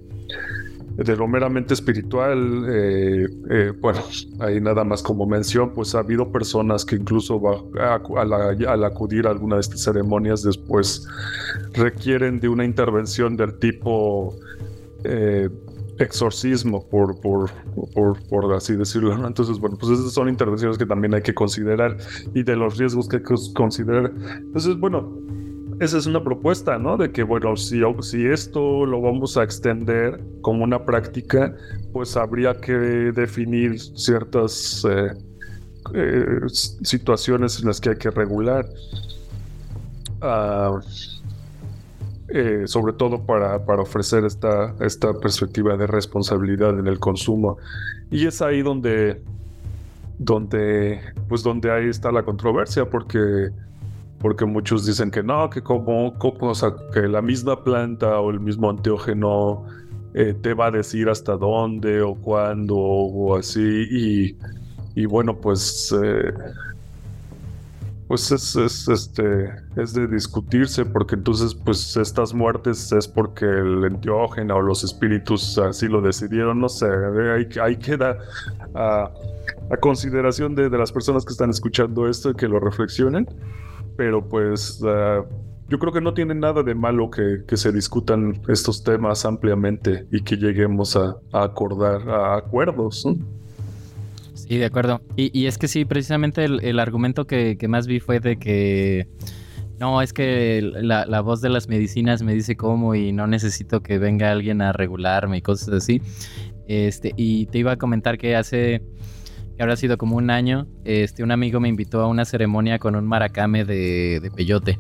de lo meramente espiritual, eh, eh, bueno, ahí nada más como mención, pues ha habido personas que incluso al acudir a alguna de estas ceremonias después requieren de una intervención del tipo eh, exorcismo, por, por, por, así decirlo. Entonces, bueno, pues esas son intervenciones que también hay que considerar y de los riesgos que hay que considerar. Entonces, bueno, esa es una propuesta, ¿no? De que, bueno, si, si esto lo vamos a extender como una práctica, pues habría que definir ciertas eh, eh, situaciones en las que hay que regular. Ah, eh, sobre todo para, para ofrecer esta, esta perspectiva de responsabilidad en el consumo. Y es ahí donde, donde, pues donde ahí está la controversia, porque porque muchos dicen que no, que como, que la misma planta o el mismo anteógeno eh, te va a decir hasta dónde o cuándo o así y, bueno pues eh, pues es, este es de discutirse porque entonces pues estas muertes es porque el enteógeno o los espíritus así lo decidieron no sé ahí, queda a, consideración de, las personas que están escuchando esto y que lo reflexionen pero pues ah, yo creo que no tiene nada de malo que, se discutan estos temas ampliamente y que lleguemos a, acordar a acuerdos. Sí, de acuerdo. Y, es que sí, precisamente el, argumento que, más vi fue de que no, es que la, la, voz de las medicinas me dice cómo y no necesito que venga alguien a regularme y cosas así. Este, y te iba a comentar que hace que habrá sido como un año, este, un amigo me invitó a una ceremonia con un maracame de, de peyote.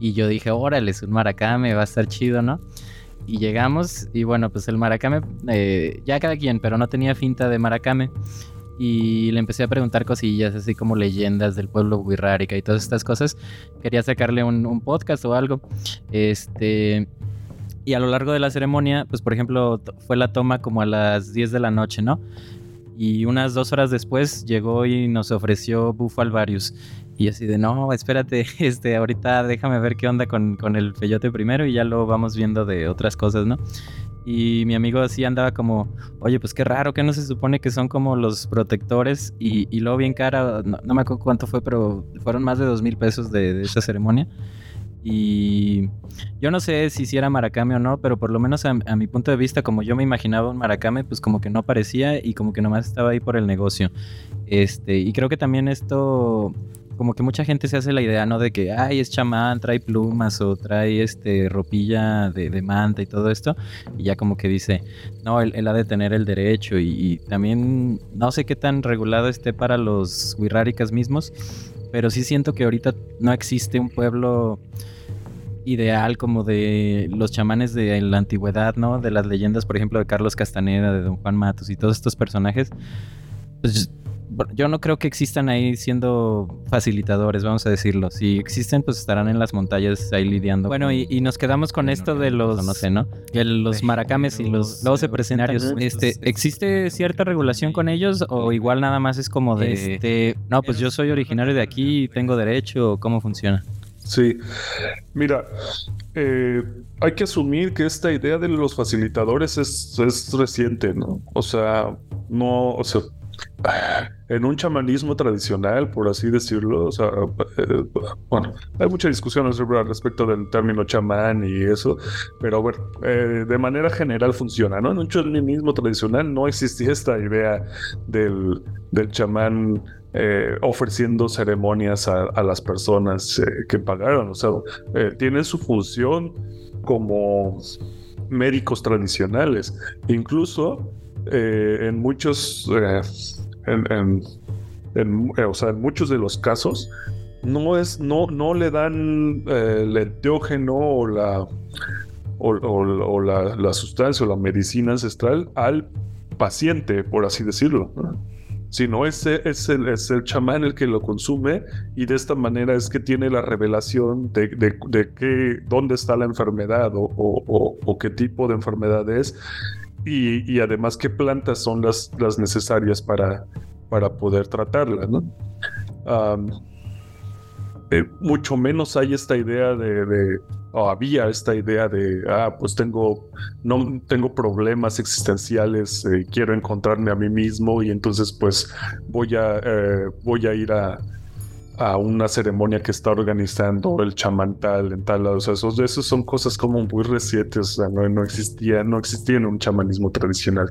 Y yo dije, órale, es un maracame, va a estar chido, ¿no? Y llegamos y bueno, pues el maracame, eh, ya cada quien, pero no tenía finta de maracame. Y le empecé a preguntar cosillas, así como leyendas del pueblo Wirrárica y todas estas cosas. Quería sacarle un, podcast o algo. Este, y a lo largo de la ceremonia, pues por ejemplo, fue la toma como a las 10 de la noche, ¿no? Y unas dos horas después llegó y nos ofreció Bufo Alvarius. Y así de, no, espérate, <laughs> este, ahorita déjame ver qué onda con, con el peyote primero y ya lo vamos viendo de otras cosas, ¿no? Y mi amigo así andaba como, oye, pues qué raro, que no se supone que son como los protectores y, y luego bien cara, no, me acuerdo cuánto fue, pero fueron más de dos mil pesos de, de esa ceremonia. Y yo no sé si hiciera maracame o no, pero por lo menos a, mi punto de vista, como yo me imaginaba un maracame, pues como que no parecía y como que nomás estaba ahí por el negocio. Este, y creo que también esto, como que mucha gente se hace la idea, ¿no? De que, ay, es chamán, trae plumas o trae este ropilla de, manta y todo esto. Y ya como que dice, no, él, ha de tener el derecho. Y, y, también no sé qué tan regulado esté para los wirráricas mismos pero sí siento que ahorita no existe un pueblo ideal como de los chamanes de la antigüedad, ¿no? De las leyendas, por ejemplo, de Carlos Castaneda, de Don Juan Matos y todos estos personajes. Pues yo no creo que existan ahí siendo facilitadores, vamos a decirlo. Si existen, pues estarán en las montañas ahí lidiando. Bueno, y, nos quedamos con esto de los, no sé, ¿no? los maracames y los lobos presentarios. Este, ¿existe cierta regulación con ellos o igual nada más es como de, este, no, pues yo soy originario de aquí, tengo derecho, ¿cómo funciona? Sí, mira, eh, hay que asumir que esta idea de los facilitadores es, es reciente, ¿no? O sea, no, o sea, en un chamanismo tradicional, por así decirlo, o sea, eh, bueno, hay mucha discusión al respecto del término chamán y eso, pero bueno, eh, de manera general funciona, ¿no? En un chamanismo tradicional no existía esta idea del, del chamán eh, ofreciendo ceremonias a, las personas que pagaron, o sea, tiene su función como médicos tradicionales, incluso en muchos en, eh, o sea, en muchos de los casos, no es, no, no le dan eh, el enteógeno o la o, la, sustancia o la medicina ancestral al paciente, por así decirlo. Sino ese es el, es el chamán el que lo consume y de esta manera es que tiene la revelación de, de, dónde está la enfermedad o, o, qué tipo de enfermedad es y, además qué plantas son las, necesarias para, para poder tratarla, ¿no? Eh, mucho menos hay esta idea de, o había esta idea de, ah, pues tengo, no tengo problemas existenciales, eh, quiero encontrarme a mí mismo y entonces pues voy a, eh, voy a ir a, a una ceremonia que está organizando el chamán tal en tal lado. O sea, esos, esos son cosas como muy recientes, o sea, no, no existía, no existía un chamanismo tradicional.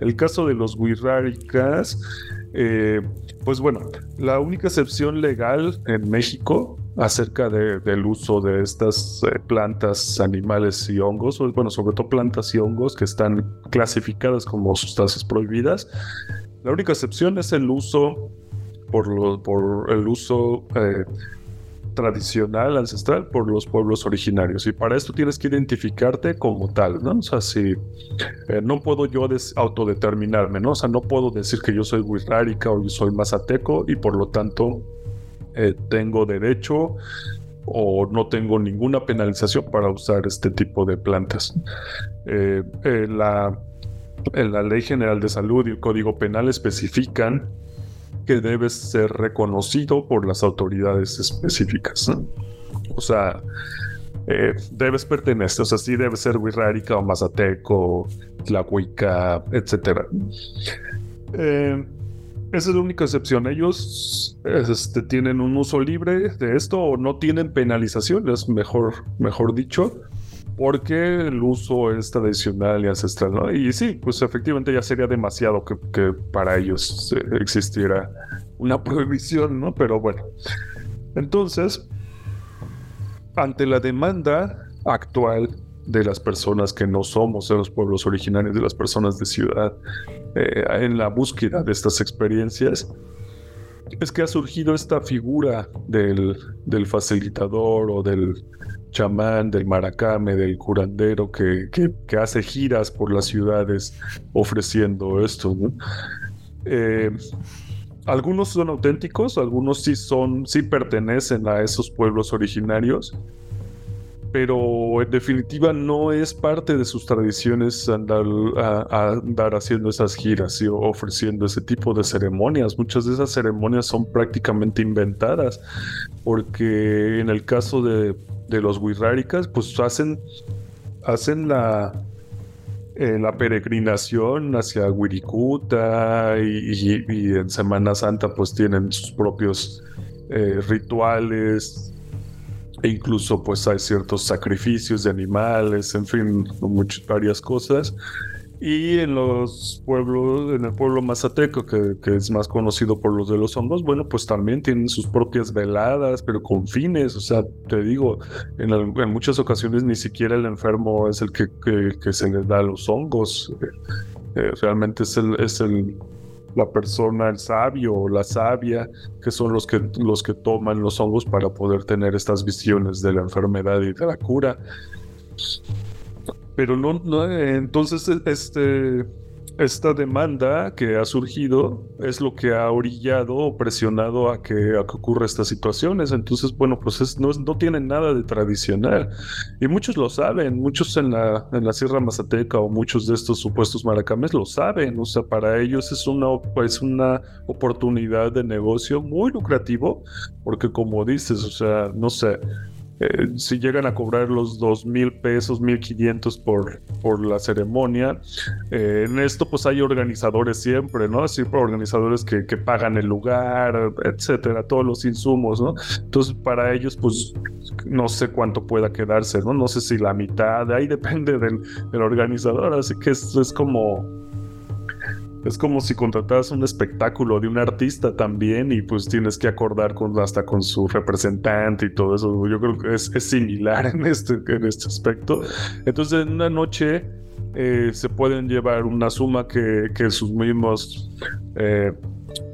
El caso de los wixárikas, eh, pues bueno, la única excepción legal en México acerca del uso de estas eh, plantas, animales y hongos, bueno, sobre todo plantas y hongos que están clasificadas como sustancias prohibidas. La única excepción es el uso por, el uso eh, tradicional, ancestral, por los pueblos originarios. Y para esto tienes que identificarte como tal, ¿no? O sea, si eh, no puedo yo autodeterminarme, ¿no? O sea, no puedo decir que yo soy wixárika o yo soy mazateco y por lo tanto eh, tengo derecho o no tengo ninguna penalización para usar este tipo de plantas. la, la Ley General de Salud y el Código Penal especifican que debes ser reconocido por las autoridades específicas. O sea, eh, debes pertenecer, o sea, sí debes ser Wixárika o Mazateco, Tlahuica, etc. Eh, esa es la única excepción. Ellos este, tienen un uso libre de esto o no tienen penalizaciones, mejor, mejor dicho porque el uso es tradicional y ancestral, ¿no? Y sí, pues efectivamente ya sería demasiado que, para ellos existiera una <laughs> prohibición, ¿no? Pero bueno. Entonces, ante la demanda actual de las personas que no somos de los pueblos originarios, de las personas de ciudad, eh, en la búsqueda de estas experiencias, es que ha surgido esta figura del, del facilitador o del chamán, del maracame, del curandero que, que, hace giras por las ciudades ofreciendo esto. Eh, algunos son auténticos, algunos sí son, sí pertenecen a esos pueblos originarios, pero en definitiva no es parte de sus tradiciones andar, andar haciendo esas giras y ofreciendo ese tipo de ceremonias. Muchas de esas ceremonias son prácticamente inventadas, porque en el caso de de los Wixárikas, pues hacen, hacen la, eh, la peregrinación hacia Wirikuta y, en Semana Santa pues tienen sus propios eh, rituales e incluso pues hay ciertos sacrificios de animales, en fin, muchas, varias cosas. Y en los pueblos, en el pueblo mazateco, que, es más conocido por los de los hongos, bueno, pues también tienen sus propias veladas, pero con fines. O sea, te digo, en, muchas ocasiones ni siquiera el enfermo es el que, se le da los hongos. Eh, realmente es el, es el, la persona, el sabio o la sabia, que son los que, los que toman los hongos para poder tener estas visiones de la enfermedad y de la cura. Pero no, no entonces este, esta demanda que ha surgido es lo que ha orillado o presionado a que, ocurra estas situaciones. Entonces, bueno, pues no, no tienen nada de tradicional. Y muchos lo saben, muchos en la, Sierra Mazateca o muchos de estos supuestos maracames lo saben. O sea, para ellos es una, es una oportunidad de negocio muy lucrativo, porque como dices, o sea, no sé eh, si llegan a cobrar los dos mil pesos, mil quinientos por, por la ceremonia, eh, en esto pues hay organizadores siempre, ¿no? Siempre organizadores que, que, pagan el lugar, etcétera, todos los insumos, ¿no? Entonces para ellos pues no sé cuánto pueda quedarse, ¿no? No sé si la mitad, ahí depende del, del organizador, así que es, es como es como si contrataras un espectáculo de un artista también y pues tienes que acordar hasta con su representante y todo eso. Yo creo que es, similar en este, en este aspecto. Entonces en una noche eh, se pueden llevar una suma que, que sus mismos eh,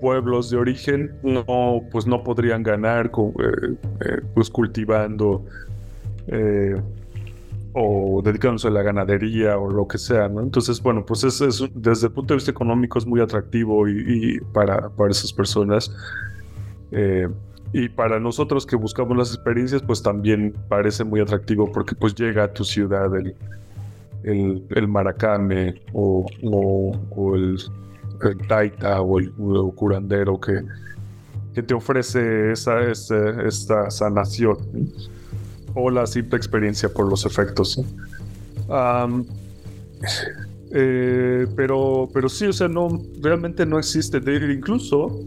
pueblos de origen no, pues no podrían ganar con, eh, pues cultivando o dedicándose a la ganadería o lo que sea, ¿no? Entonces, bueno, pues es, desde el punto de vista económico es muy atractivo y, para, para esas personas. Eh, y para nosotros que buscamos las experiencias, pues también parece muy atractivo porque pues llega a tu ciudad el, el, maracame o, o, el, taita o el, curandero que, que te ofrece esa, esa, esta sanación o la simple experiencia por los efectos. Eh, pero, pero sí, o sea, no, realmente no existe. incluso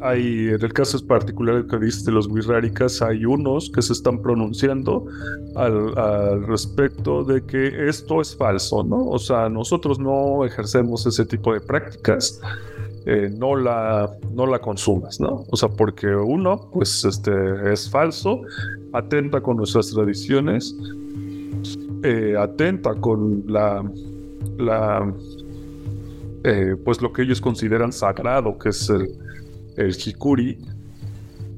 hay, en el caso particular que de los Wirráricas, hay unos que se están pronunciando al, respecto de que esto es falso, ¿no? O sea, nosotros no ejercemos ese tipo de prácticas. Eh, no, la, no la consumas, ¿no? O sea, porque uno, pues este, es falso, atenta con nuestras tradiciones, eh, atenta con la, la eh, pues lo que ellos consideran sagrado, que es el, el hikuri,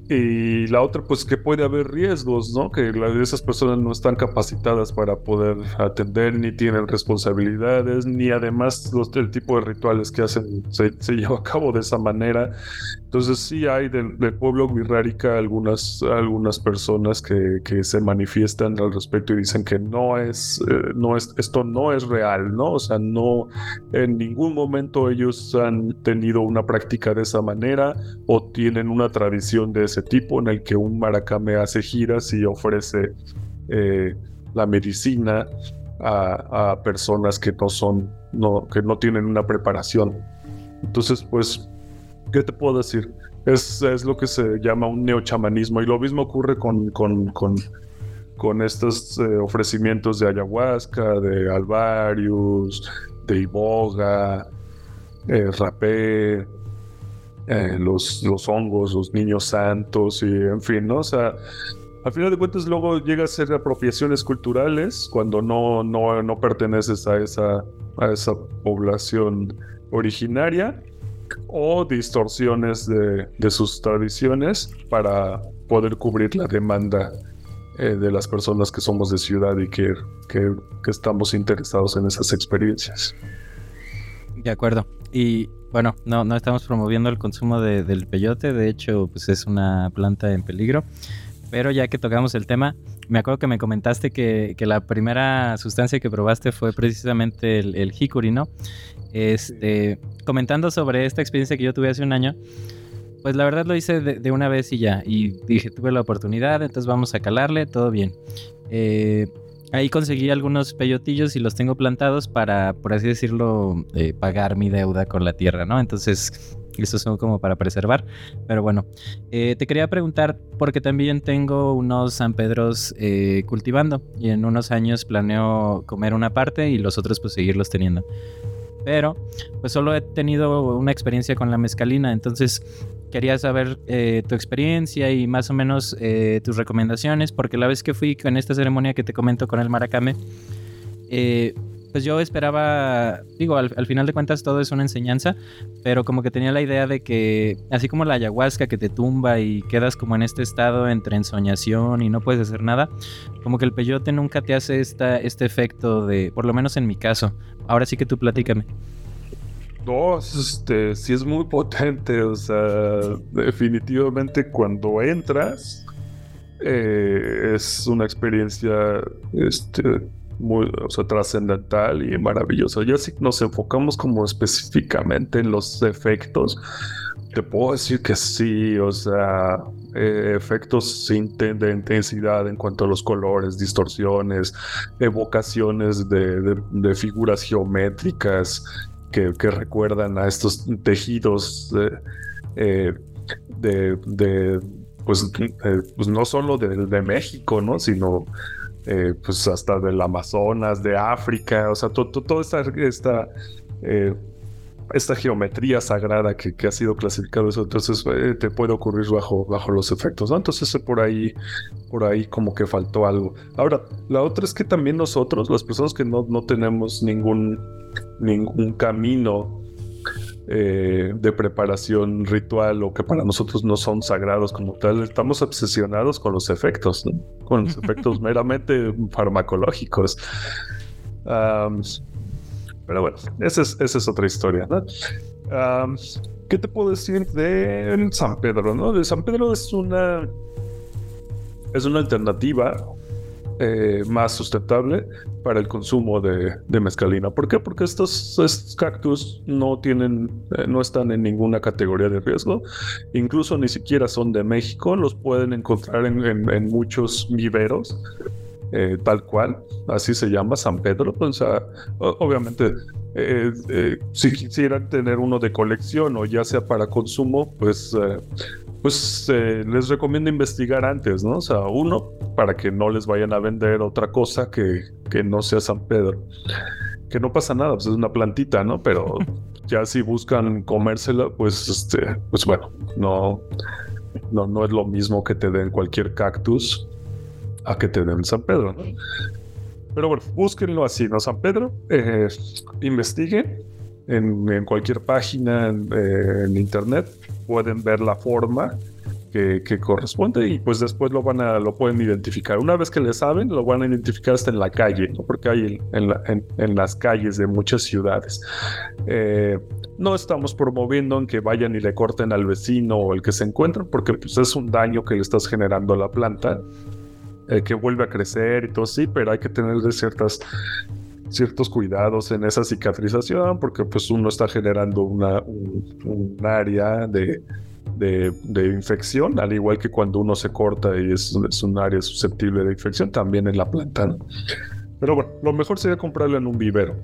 y la otra, pues que puede haber riesgos, ¿no? Que esas personas no están capacitadas para poder atender, ni tienen responsabilidades, ni además los, el tipo de rituales que hacen se lleva a cabo de esa manera. Entonces sí hay del, pueblo guirrárica algunas, algunas personas que, que, se manifiestan al respecto y dicen que no es, eh, no es, esto no es real, ¿no? O sea, no, en ningún momento ellos han tenido una práctica de esa manera o tienen una tradición de ese tipo en el que un maracame hace giras y ofrece eh, la medicina a, a, personas que no son, no, que no tienen una preparación. Entonces, pues ¿qué te puedo decir? Es, es lo que se llama un neochamanismo y lo mismo ocurre con, con, con, con estos eh, ofrecimientos de ayahuasca, de alvarius, de iboga, eh, rapé, eh, los, los hongos, los niños santos y en fin, ¿no? O sea, al final de cuentas luego llega a ser apropiaciones culturales cuando no, no, no perteneces a esa, a esa población originaria o distorsiones de, sus tradiciones para poder cubrir la demanda eh, de las personas que somos de ciudad y que, que, estamos interesados en esas experiencias. De acuerdo. Y bueno, no, no estamos promoviendo el consumo del peyote, de hecho, pues es una planta en peligro. Pero ya que tocamos el tema, me acuerdo que me comentaste que, la primera sustancia que probaste fue precisamente el, el hikuri, ¿no? Este, comentando sobre esta experiencia que yo tuve hace un año, pues la verdad lo hice de, una vez y ya. Y dije, tuve la oportunidad, entonces vamos a calarle, todo bien. Eh, ahí conseguí algunos peyotillos y los tengo plantados para, por así decirlo, eh, pagar mi deuda con la tierra, ¿no? Entonces, eso son como para preservar. Pero bueno, eh, te quería preguntar, porque también tengo unos San Pedros cultivando y en unos años planeo comer una parte y los otros pues seguirlos teniendo pero pues solo he tenido una experiencia con la mezcalina, entonces quería saber eh, tu experiencia y más o menos eh, tus recomendaciones, porque la vez que fui con esta ceremonia que te comento con el maracame, eh, pues yo esperaba, digo, al, final de cuentas todo es una enseñanza, pero como que tenía la idea de que, así como la ayahuasca que te tumba y quedas como en este estado entre ensoñación y no puedes hacer nada, como que el peyote nunca te hace esta, este efecto de, por lo menos en mi caso. Ahora sí que tú platícame. No, este, sí es muy potente, o sea, definitivamente cuando entras eh, es una experiencia, este, muy trascendental y maravillosa. Ya si nos enfocamos como específicamente en los efectos, te puedo decir que sí, o sea, eh, efectos de intensidad en cuanto a los colores, distorsiones, evocaciones de, figuras geométricas que, recuerdan a estos tejidos eh, de, pues, pues, no solo de, México, ¿no? Sino pues hasta del Amazonas, de África, o sea, toda esta, esta esta geometría sagrada que, ha sido clasificado eso, entonces eh, te puede ocurrir bajo, bajo los efectos, ¿no? Entonces por ahí, por ahí como que faltó algo. Ahora, la otra es que también nosotros, las personas que no, no tenemos ningún, ningún camino eh, de preparación ritual o que para nosotros no son sagrados como tal, estamos obsesionados con los efectos, ¿no? con los <laughs> efectos meramente farmacológicos. Pero bueno, esa es, esa es otra historia. ¿no? ¿Qué te puedo decir de San Pedro? ¿no? De San Pedro es una, es una alternativa eh, más sustentable para el consumo de, mezcalina. ¿Por qué? Porque estos, cactus no tienen, eh, no están en ninguna categoría de riesgo, incluso ni siquiera son de México, los pueden encontrar en, muchos viveros eh, tal cual, así se llama San Pedro. O sea, obviamente, si quisieran tener uno de colección o ya sea para consumo, pues, pues les recomiendo investigar antes, ¿no? O sea, uno, para que no les vayan a vender otra cosa que, que no sea San Pedro. Que no pasa nada, pues es una plantita, ¿no? Pero <laughs> ya si buscan comérsela, pues, este, pues bueno, no, no, no es lo mismo que te den cualquier cactus a que te den San Pedro. Pero bueno, búsquenlo así, ¿no? San Pedro, eh, investiguen en, cualquier página eh, en, internet, pueden ver la forma que, corresponde y pues después lo van a lo pueden identificar. Una vez que le saben, lo van a identificar hasta en la calle, ¿no? porque hay en, las calles de muchas ciudades. Eh, no estamos promoviendo en que vayan y le corten al vecino o el que se encuentran, porque pues es un daño que le estás generando a la planta eh, que vuelve a crecer y todo así, pero hay que tener ciertas ciertos cuidados en esa cicatrización porque pues uno está generando una, un, área de, de, infección, al igual que cuando uno se corta y es, un área susceptible de infección, también en la planta. Pero bueno, lo mejor sería comprarlo en un vivero.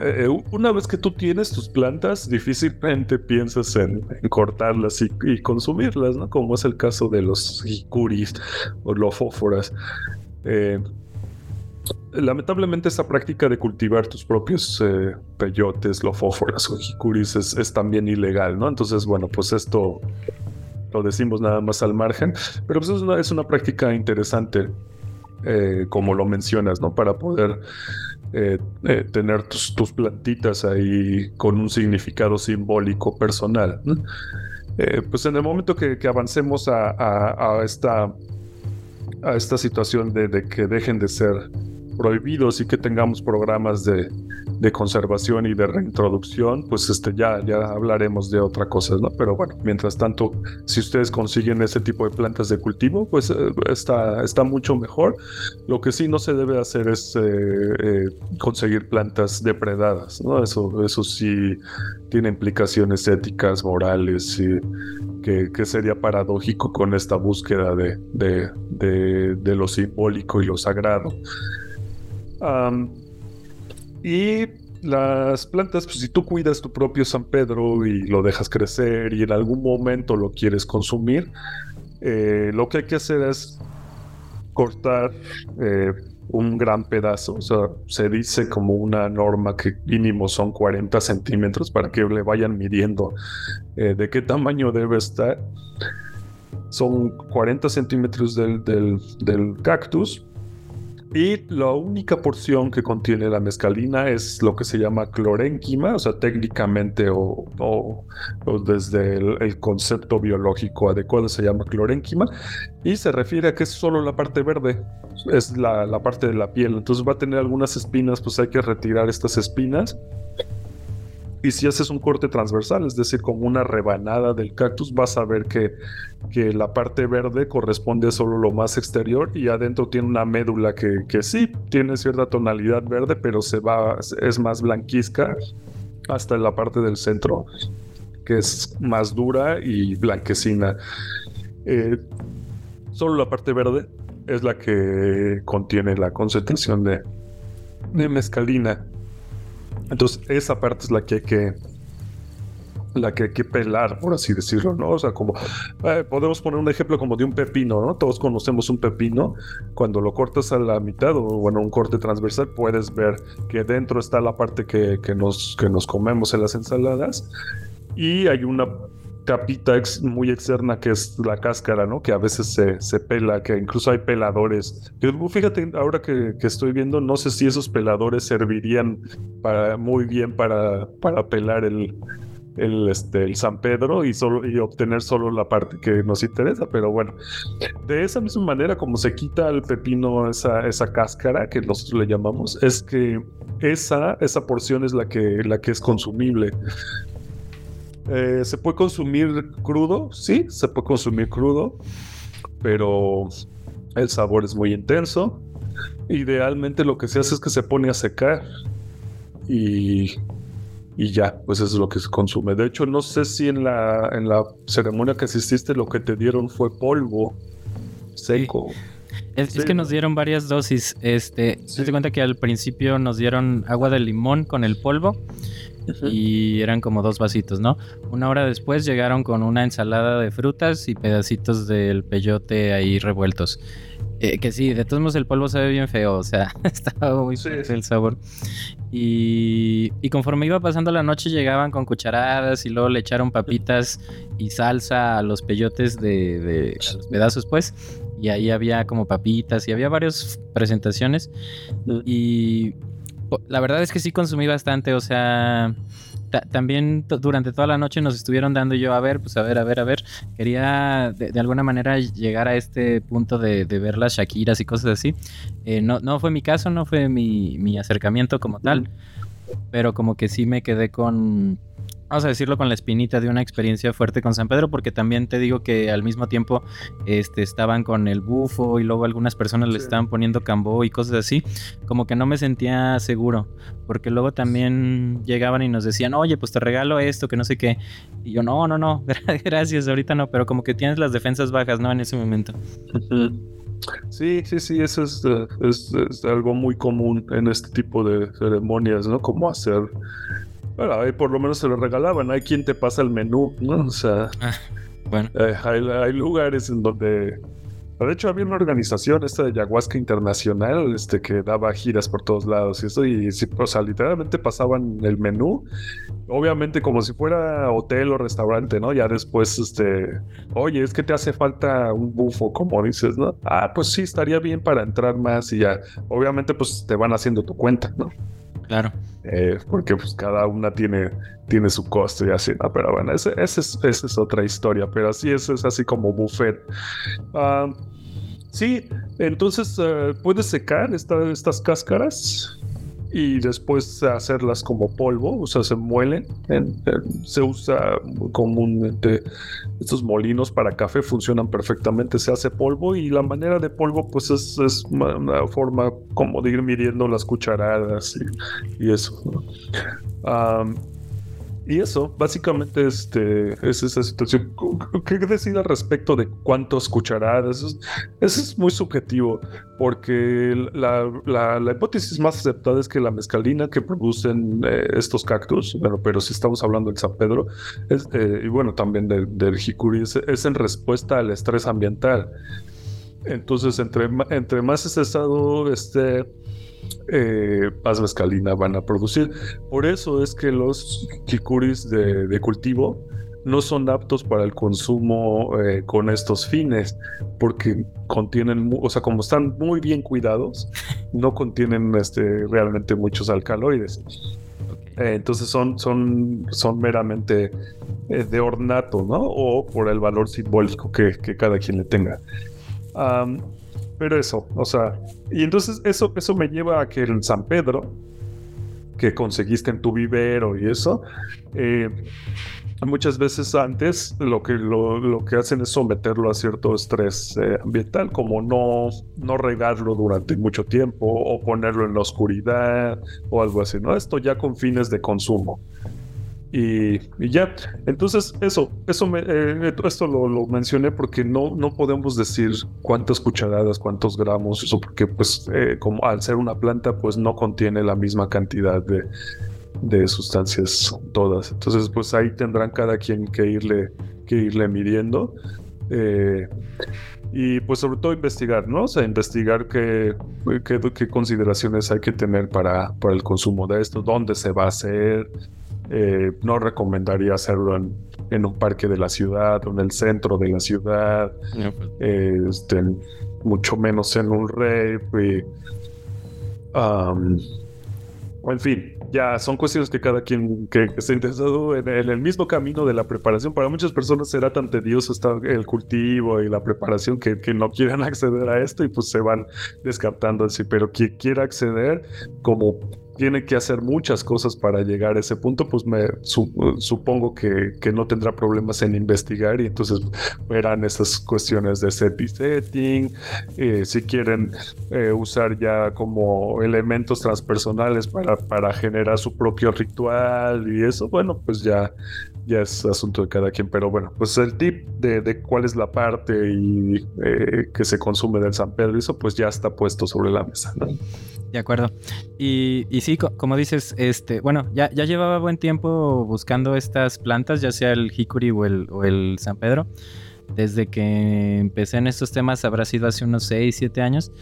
Eh, una vez que tú tienes tus plantas, difícilmente piensas en, cortarlas y, consumirlas, ¿no? Como es el caso de los jicuris o lofóforas. Eh, lamentablemente esta práctica de cultivar tus propios eh, peyotes, lofóforas o jicuris es, también ilegal, ¿no? Entonces, bueno, pues esto lo decimos nada más al margen, pero pues es una, es una práctica interesante, como lo mencionas, ¿no? Para poder eh, eh, tener tus, plantitas ahí con un significado simbólico personal. Eh, pues en el momento que, avancemos a, esta, a esta situación de que dejen de ser prohibidos y que tengamos programas de, de conservación y de reintroducción, pues este, ya, ya hablaremos de otra cosa, ¿no? Pero bueno, mientras tanto, si ustedes consiguen ese tipo de plantas de cultivo, pues eh, está, está mucho mejor. Lo que sí no se debe hacer es eh, eh, conseguir plantas depredadas, ¿no? Eso, eso sí tiene implicaciones éticas, morales y que, que, sería paradójico con esta búsqueda de, de, de, de lo simbólico y lo sagrado. Y las plantas, pues si tú cuidas tu propio San Pedro y lo dejas crecer y en algún momento lo quieres consumir, eh, lo que hay que hacer es cortar eh, un gran pedazo. O sea, se dice como una norma que mínimo son 40 centímetros para que le vayan midiendo eh, de qué tamaño debe estar. Son 40 centímetros del, del cactus y la única porción que contiene la mescalina es lo que se llama clorénquima, o sea, técnicamente o, desde el, concepto biológico adecuado se llama clorénquima, y se refiere a que es solo la parte verde, es la, la parte de la piel. Entonces va a tener algunas espinas, pues hay que retirar estas espinas y si haces un corte transversal, es decir, como una rebanada del cactus, vas a ver que, que la parte verde corresponde a solo lo más exterior y adentro tiene una médula que, que sí tiene cierta tonalidad verde, pero se va, es más blanquizca hasta la parte del centro, que es más dura y blanquecina. eh, solo la parte verde es la que contiene la concentración de, de mezcalina. Entonces, esa parte es la que hay que la que hay que pelar, por así decirlo, ¿no? O sea, como eh, podemos poner un ejemplo como de un pepino, ¿no? Todos conocemos un pepino. Cuando lo cortas a la mitad o, bueno, un corte transversal, puedes ver que dentro está la parte que, que nos, que nos comemos en las ensaladas y hay una capita muy externa que es la cáscara, ¿no? Que a veces se, se pela, que incluso hay peladores. Fíjate, ahora que, que, estoy viendo, no sé si esos peladores servirían para, muy bien para, para pelar el, el, este, el San Pedro y, solo, y obtener solo la parte que nos interesa. Pero bueno, de esa misma manera, como se quita al pepino esa, esa cáscara que nosotros le llamamos, es que esa, esa porción es la que, la que es consumible. Eh, ¿Se puede consumir crudo? Sí, se puede consumir crudo, pero el sabor es muy intenso. Idealmente lo que se hace es que se pone a secar y, y ya, pues eso es lo que se consume. De hecho, no sé si en la, en la ceremonia que asististe lo que te dieron fue polvo seco. Es, que nos dieron varias dosis. Este, se cuenta que al principio nos dieron agua de limón con el polvo y eran como dos vasitos, ¿no? Una hora después llegaron con una ensalada de frutas y pedacitos del peyote ahí revueltos. Eh, que sí, de todos modos el polvo sabe bien feo, o sea, <laughs> estaba muy fuerte el sabor. Y, conforme iba pasando la noche llegaban con cucharadas y luego le echaron papitas y salsa a los peyotes de, de los pedazos, pues. Y ahí había como papitas y había varias presentaciones. Y la verdad es que sí consumí bastante, o sea, también durante toda la noche nos estuvieron dando yo a ver, pues a ver, a ver, a ver. Quería de, alguna manera llegar a este punto de, ver las Shakiras y cosas así. Eh, no, no fue mi caso, no fue mi, mi acercamiento como tal, pero como que sí me quedé con vamos a decirlo con la espinita de una experiencia fuerte con San Pedro, porque también te digo que al mismo tiempo este, estaban con el bufo y luego algunas personas le estaban poniendo cambó y cosas así, como que no me sentía seguro, porque luego también llegaban y nos decían, oye, pues te regalo esto, que no sé qué, y yo, no, no, no, <laughs> gracias, ahorita no, pero como que tienes las defensas bajas, ¿no? En ese momento. Sí, sí, sí, eso es, es, algo muy común en este tipo de ceremonias, ¿no? Como hacer bueno, ahí por lo menos se lo regalaban. Hay quien te pasa el menú, ¿no? O sea, ah, bueno. Eh, hay, lugares en donde. De hecho, había una organización, esta de Ayahuasca Internacional, este, que daba giras por todos lados y eso, y o sea, literalmente pasaban el menú, obviamente como si fuera hotel o restaurante, ¿no? Ya después, este, oye, es que te hace falta un bufo, como dices, ¿no? Ah, pues sí, estaría bien para entrar más y ya, obviamente, pues te van haciendo tu cuenta, ¿no? Claro. Eh, porque pues cada una tiene, tiene su costo y así, ¿no? Pero bueno, esa es, otra historia, pero así eso es así como buffet. Ah, sí, entonces uh, puedes secar estas cáscaras y después hacerlas como polvo, o sea, se muelen. se usa comúnmente estos molinos para café, funcionan perfectamente, se hace polvo y la manera de polvo pues es, una forma como de ir midiendo las cucharadas y, eso. Y eso, básicamente, este, es esa situación. ¿Qué decir al respecto de cuántos cucharadas? Eso es, muy subjetivo, porque la, hipótesis más aceptada es que la mezcalina que producen eh, estos cactus, bueno, pero si estamos hablando del San Pedro, eh, y bueno, también del, del jicuri, es, en respuesta al estrés ambiental. Entonces, entre, más ese estado esté eh, más mescalina van a producir. Por eso es que los chicuris de, cultivo no son aptos para el consumo eh, con estos fines, porque contienen, o sea, como están muy bien cuidados, no contienen este, realmente muchos alcaloides. Eh, entonces son, son, son meramente eh, de ornato, ¿no? O por el valor simbólico que, que cada quien le tenga. Pero eso, o sea, y entonces eso, eso me lleva a que el San Pedro, que conseguiste en tu vivero y eso, eh, muchas veces antes lo que, lo, que hacen es someterlo a cierto estrés eh, ambiental, como no, no regarlo durante mucho tiempo o ponerlo en la oscuridad o algo así, ¿no? Esto ya con fines de consumo. Y, ya, entonces eso, eso me, eh, esto lo, mencioné porque no, no podemos decir cuántas cucharadas, cuántos gramos, eso porque pues eh, como al ser una planta pues no contiene la misma cantidad de, de sustancias todas. Entonces pues ahí tendrán cada quien que irle, que irle midiendo. Eh, y pues sobre todo investigar, ¿no? O sea, investigar qué, qué, consideraciones hay que tener para, para el consumo de esto, dónde se va a hacer, eh, no recomendaría hacerlo en, un parque de la ciudad o en el centro de la ciudad, pues. este, mucho menos en un rave. en fin, ya son cuestiones que cada quien que, esté interesado en, el mismo camino de la preparación. Para muchas personas será tan tedioso estar el cultivo y la preparación que, que no quieran <laughs> acceder a esto y pues se van descartando así. Pero quien quiera acceder, como tiene que hacer muchas cosas para llegar a ese punto, pues me supongo que, no tendrá problemas en investigar y entonces verán esas cuestiones de set y setting, eh, si quieren eh, usar ya como elementos transpersonales para, para generar su propio ritual y eso, bueno, pues ya ya es asunto de cada quien, pero bueno, pues el tip de, cuál es la parte y eh, que se consume del San Pedro, eso pues ya está puesto sobre la mesa. De acuerdo. Y, y sí, como dices, este, bueno, ya, ya llevaba buen tiempo buscando estas plantas, ya sea el Hikuri o el, o el San Pedro. Desde que empecé en estos temas habrá sido hace unos 6, 7 años.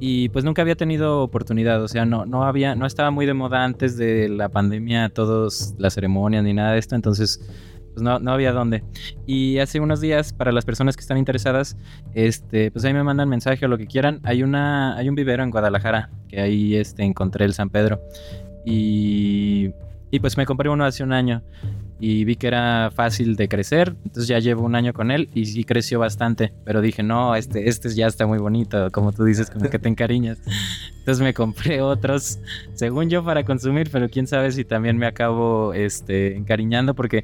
Y pues nunca había tenido oportunidad, o sea, no, no había, no estaba muy de moda antes de la pandemia, todas las ceremonias ni nada de esto, entonces pues no, no había dónde. Y hace unos días, para las personas que están interesadas, este, pues ahí me mandan mensaje o lo que quieran. Hay una, hay un vivero en Guadalajara, que ahí este, encontré el San Pedro. Y, y pues me compré uno hace un año y vi que era fácil de crecer, entonces ya llevo un año con él y sí creció bastante, pero dije, no, este, este ya está muy bonito, como tú dices, como que te encariñas. <laughs> Entonces me compré otros, según yo, para consumir, pero quién sabe si también me acabo este, encariñando porque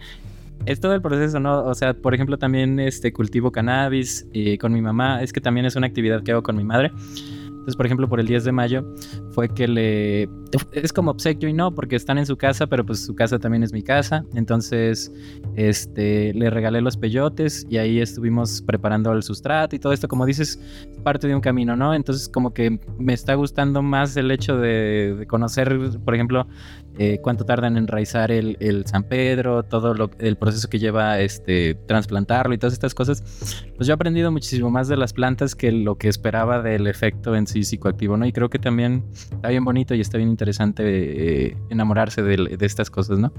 es todo el proceso, ¿no? O sea, por ejemplo, también este, cultivo cannabis y con mi mamá. Es que también es una actividad que hago con mi madre. Entonces, por ejemplo, por el 10 de mayo fue que le... Es como obsequio y no, porque están en su casa, pero pues su casa también es mi casa. Entonces, este, le regalé los peyotes y ahí estuvimos preparando el sustrato y todo esto, como dices, parte de un camino, ¿no? Entonces, como que me está gustando más el hecho de conocer, por ejemplo, eh, cuánto tarda en enraizar el, San Pedro, todo lo, el proceso que lleva este trasplantarlo y todas estas cosas, pues yo he aprendido muchísimo más de las plantas que lo que esperaba del efecto en sí psicoactivo, ¿no? Y creo que también está bien bonito y está bien interesante eh, enamorarse de, de estas cosas, ¿no?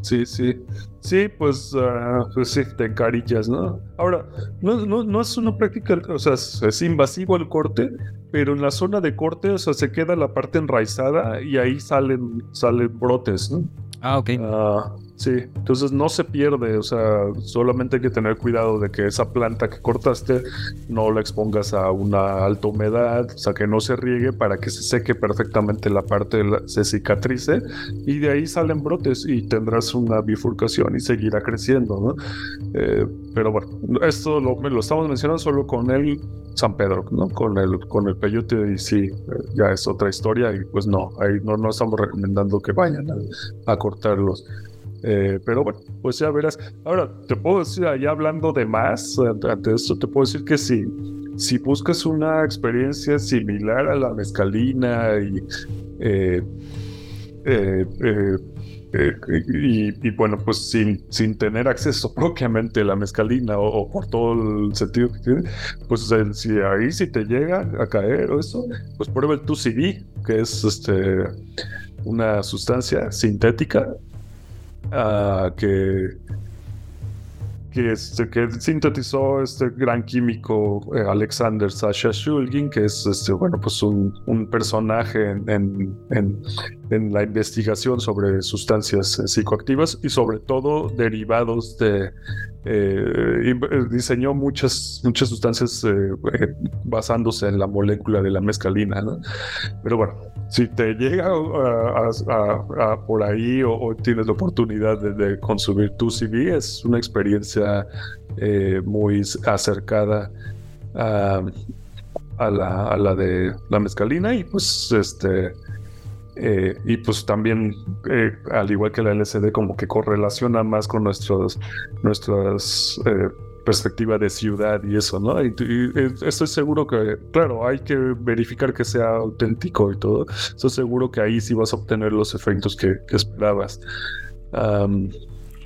Sí, sí. Sí, pues, uh, pues sí, te encarillas, ¿no? Ahora, no, no, no, es una práctica, o sea, es invasivo el corte, pero en la zona de corte, o sea, se queda la parte enraizada y ahí salen, salen brotes, ¿no? Ah, ok. Ah, sí, entonces no se pierde, o sea, solamente hay que tener cuidado de que esa planta que cortaste no la expongas a una alta humedad, o sea, que no se riegue para que se seque perfectamente la parte, se cicatrice y de ahí salen brotes y tendrás una bifurcación y seguirá creciendo, ¿no? Eh, pero bueno, esto lo, lo, estamos mencionando solo con el San Pedro, ¿no? Con el, con el peyote y sí, ya es otra historia y pues no, ahí no, no estamos recomendando que vayan a cortarlos. Eh, pero bueno, pues ya verás. Ahora, te puedo decir, allá hablando de más, ante esto, te puedo decir que si, si buscas una experiencia similar a la mezcalina y, eh, eh, y, bueno, pues sin, sin tener acceso <laughs> propiamente a la mezcalina o, por todo el sentido que tiene, pues si ahí si te llega a caer o eso, pues prueba el 2CB, que es este una sustancia sintética que, este, que sintetizó este gran químico eh, Alexander Sasha Shulgin, que es este, bueno, pues un, personaje en, en, la investigación sobre sustancias psicoactivas y sobre todo derivados de... Eh, diseñó muchas, muchas sustancias eh, basándose en la molécula de la mescalina, ¿no? Pero bueno, si te llega a, por ahí o, tienes la oportunidad de, consumir tu CV, es una experiencia eh, muy acercada a, la, de la mezcalina y pues este Eh, y pues también, eh, al igual que la LCD, como que correlaciona más con nuestros, nuestras perspectiva de ciudad y eso, ¿no? Y, estoy seguro que, claro, hay que verificar que sea auténtico y todo. Estoy seguro que ahí sí vas a obtener los efectos que, esperabas.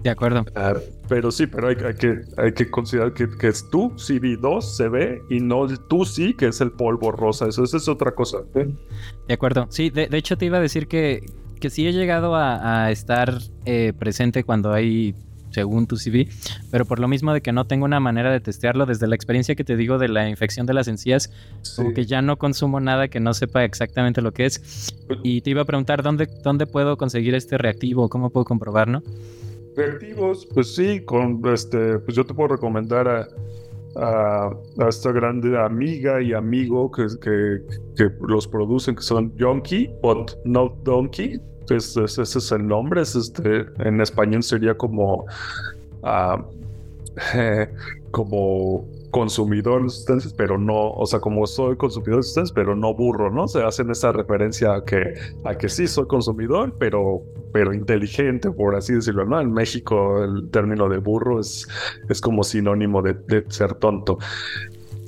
de acuerdo. Ah, pero sí, pero hay, que, hay que considerar que, es tú, CD2 se ve y no tú sí, que es el polvo rosa. Eso, es otra cosa. De acuerdo. Sí, de, hecho te iba a decir que, que sí he llegado a, estar eh, presente cuando hay según tu CV, pero por lo mismo de que no tengo una manera de testearlo, desde la experiencia que te digo de la infección de las encías, como que ya no consumo nada que no sepa exactamente lo que es. Y te iba a preguntar, ¿dónde, dónde puedo conseguir este reactivo? ¿Cómo puedo comprobarlo? Reactivos, pues sí, con este, pues yo te puedo recomendar a, a, esta grande amiga y amigo que, que, que los producen, que son Yonky, but not Donkey ese es el nombre, es este, en español sería como, uh, como consumidor de sustancias, pero no, o sea, como soy consumidor de sustancias, pero no burro, ¿no? Se hacen esa referencia a que, a que sí soy consumidor, pero, pero inteligente, por así decirlo, ¿no? En México el término de burro es, es como sinónimo de, ser tonto.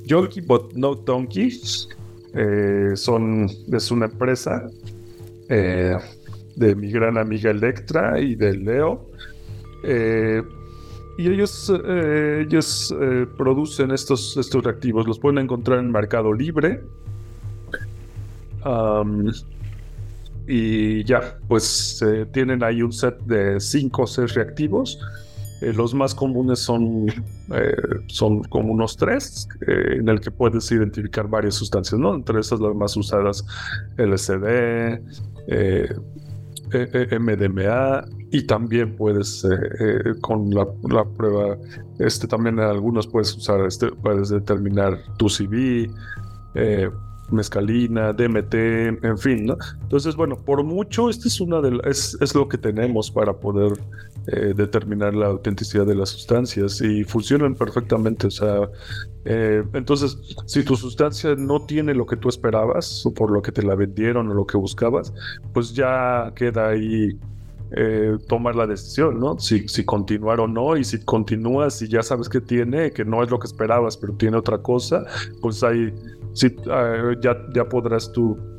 Yonky but no donkey eh, son, es una empresa eh, de mi gran amiga Electra y de Leo. Eh, y ellos, eh, ellos eh, producen estos, estos reactivos, los pueden encontrar en Mercado Libre. y ya, pues tienen ahí un set de 5 o 6 reactivos. los más comunes son, son como unos 3, en el que puedes identificar varias sustancias, ¿no? Entre esas las más usadas, LSD, MDMA y también puedes eh, eh, con la, prueba este también algunos puedes usar este puedes determinar tu CV eh, mezcalina DMT en fin ¿no? entonces bueno por mucho este es una de es, es lo que tenemos para poder eh, determinar la autenticidad de las sustancias y funcionan perfectamente. O sea, eh, entonces, si tu sustancia no tiene lo que tú esperabas o por lo que te la vendieron o lo que buscabas, pues ya queda ahí eh, tomar la decisión, ¿no? Si, si continuar o no, y si continúas y ya sabes que tiene, que no es lo que esperabas, pero tiene otra cosa, pues ahí sí, ya, ya podrás tú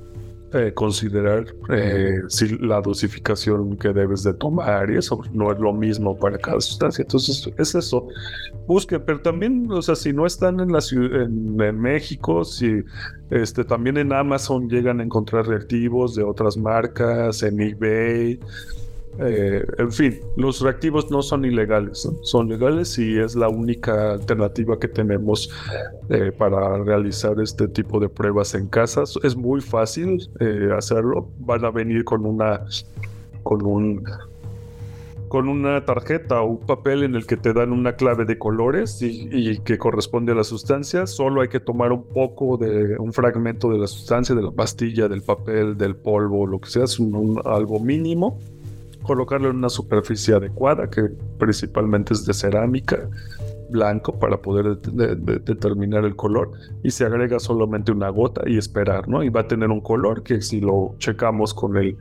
eh, considerar eh, si la dosificación que debes de tomar y eso no es lo mismo para cada sustancia. Entonces es eso. Busquen, pero también, o sea, si no están en la ciudad, en, México, si este también en Amazon llegan a encontrar reactivos de otras marcas, en eBay. Eh, en fin, los reactivos no son ilegales, son legales y es la única alternativa que tenemos eh, para realizar este tipo de pruebas en casa. Es muy fácil eh, hacerlo. Van a venir con una con un con una tarjeta o un papel en el que te dan una clave de colores y, que corresponde a la sustancia. Solo hay que tomar un poco de un fragmento de la sustancia, de la pastilla, del papel, del polvo, lo que sea, es algo mínimo colocarlo en una superficie adecuada, que principalmente es de cerámica, blanco, para poder determinar el color, y se agrega solamente una gota y esperar, ¿no? Y va a tener un color que si lo checamos con, el,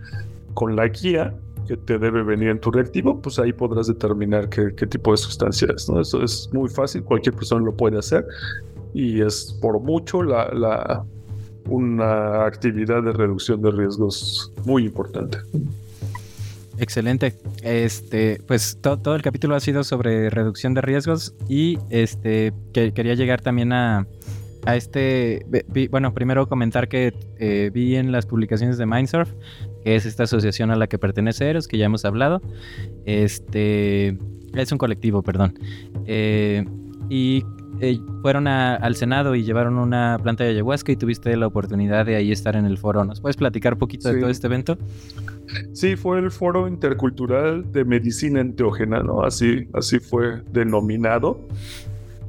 con la guía, que te debe venir en tu reactivo, pues ahí podrás determinar qué, tipo de sustancia es, ¿no? Eso es muy fácil, cualquier persona lo puede hacer, y es por mucho la, la una actividad de reducción de riesgos muy importante. Excelente. Este, pues todo el capítulo ha sido sobre reducción de riesgos y este que, quería llegar también a, a este. bueno, primero comentar que eh, vi en las publicaciones de Mindsurf, que es esta asociación a la que pertenece Eros, que ya hemos hablado. Este es un colectivo, perdón. Eh, y eh, fueron al Senado y llevaron una planta de ayahuasca y tuviste la oportunidad de ahí estar en el foro. ¿Nos puedes platicar un poquito de todo este evento? Sí, fue el Foro Intercultural de Medicina Enteógena, ¿no? Así, así fue denominado.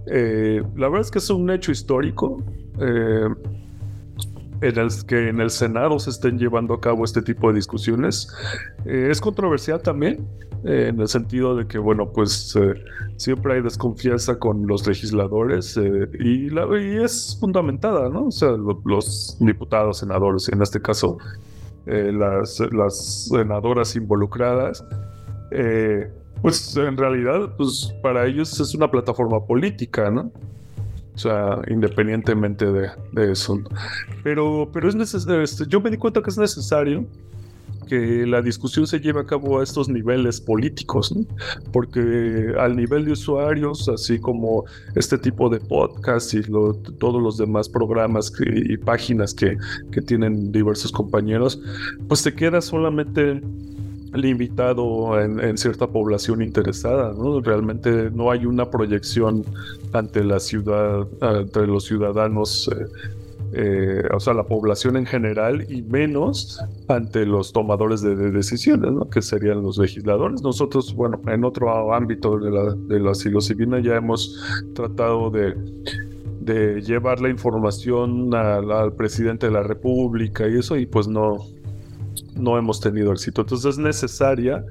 Eh, la verdad es que es un hecho histórico. Eh, en el que en el Senado se estén llevando a cabo este tipo de discusiones. Eh, es controversial también, en el sentido de que, bueno, pues siempre hay desconfianza con los legisladores y, la, y, es fundamentada, ¿no? O sea, los diputados, senadores, en este caso las, las, senadoras involucradas, pues en realidad, pues para ellos es una plataforma política, ¿no? O sea, independientemente de, de eso. Pero, pero es necesario, este, yo me di cuenta que es necesario que la discusión se lleve a cabo a estos niveles políticos, porque al nivel de usuarios, así como este tipo de podcasts y todos los demás programas y páginas que, que tienen diversos compañeros, pues se queda solamente limitado en, en, cierta población interesada. Realmente no hay una proyección ante la ciudad, ante los ciudadanos, eh, eh, o sea, la población en general y menos ante los tomadores de, decisiones, ¿no? Que serían los legisladores. Nosotros, bueno, en otro ámbito de la, de la psilocibina ya hemos tratado de de llevar la información al presidente de la República y eso, y pues no, no hemos tenido éxito. Entonces es necesaria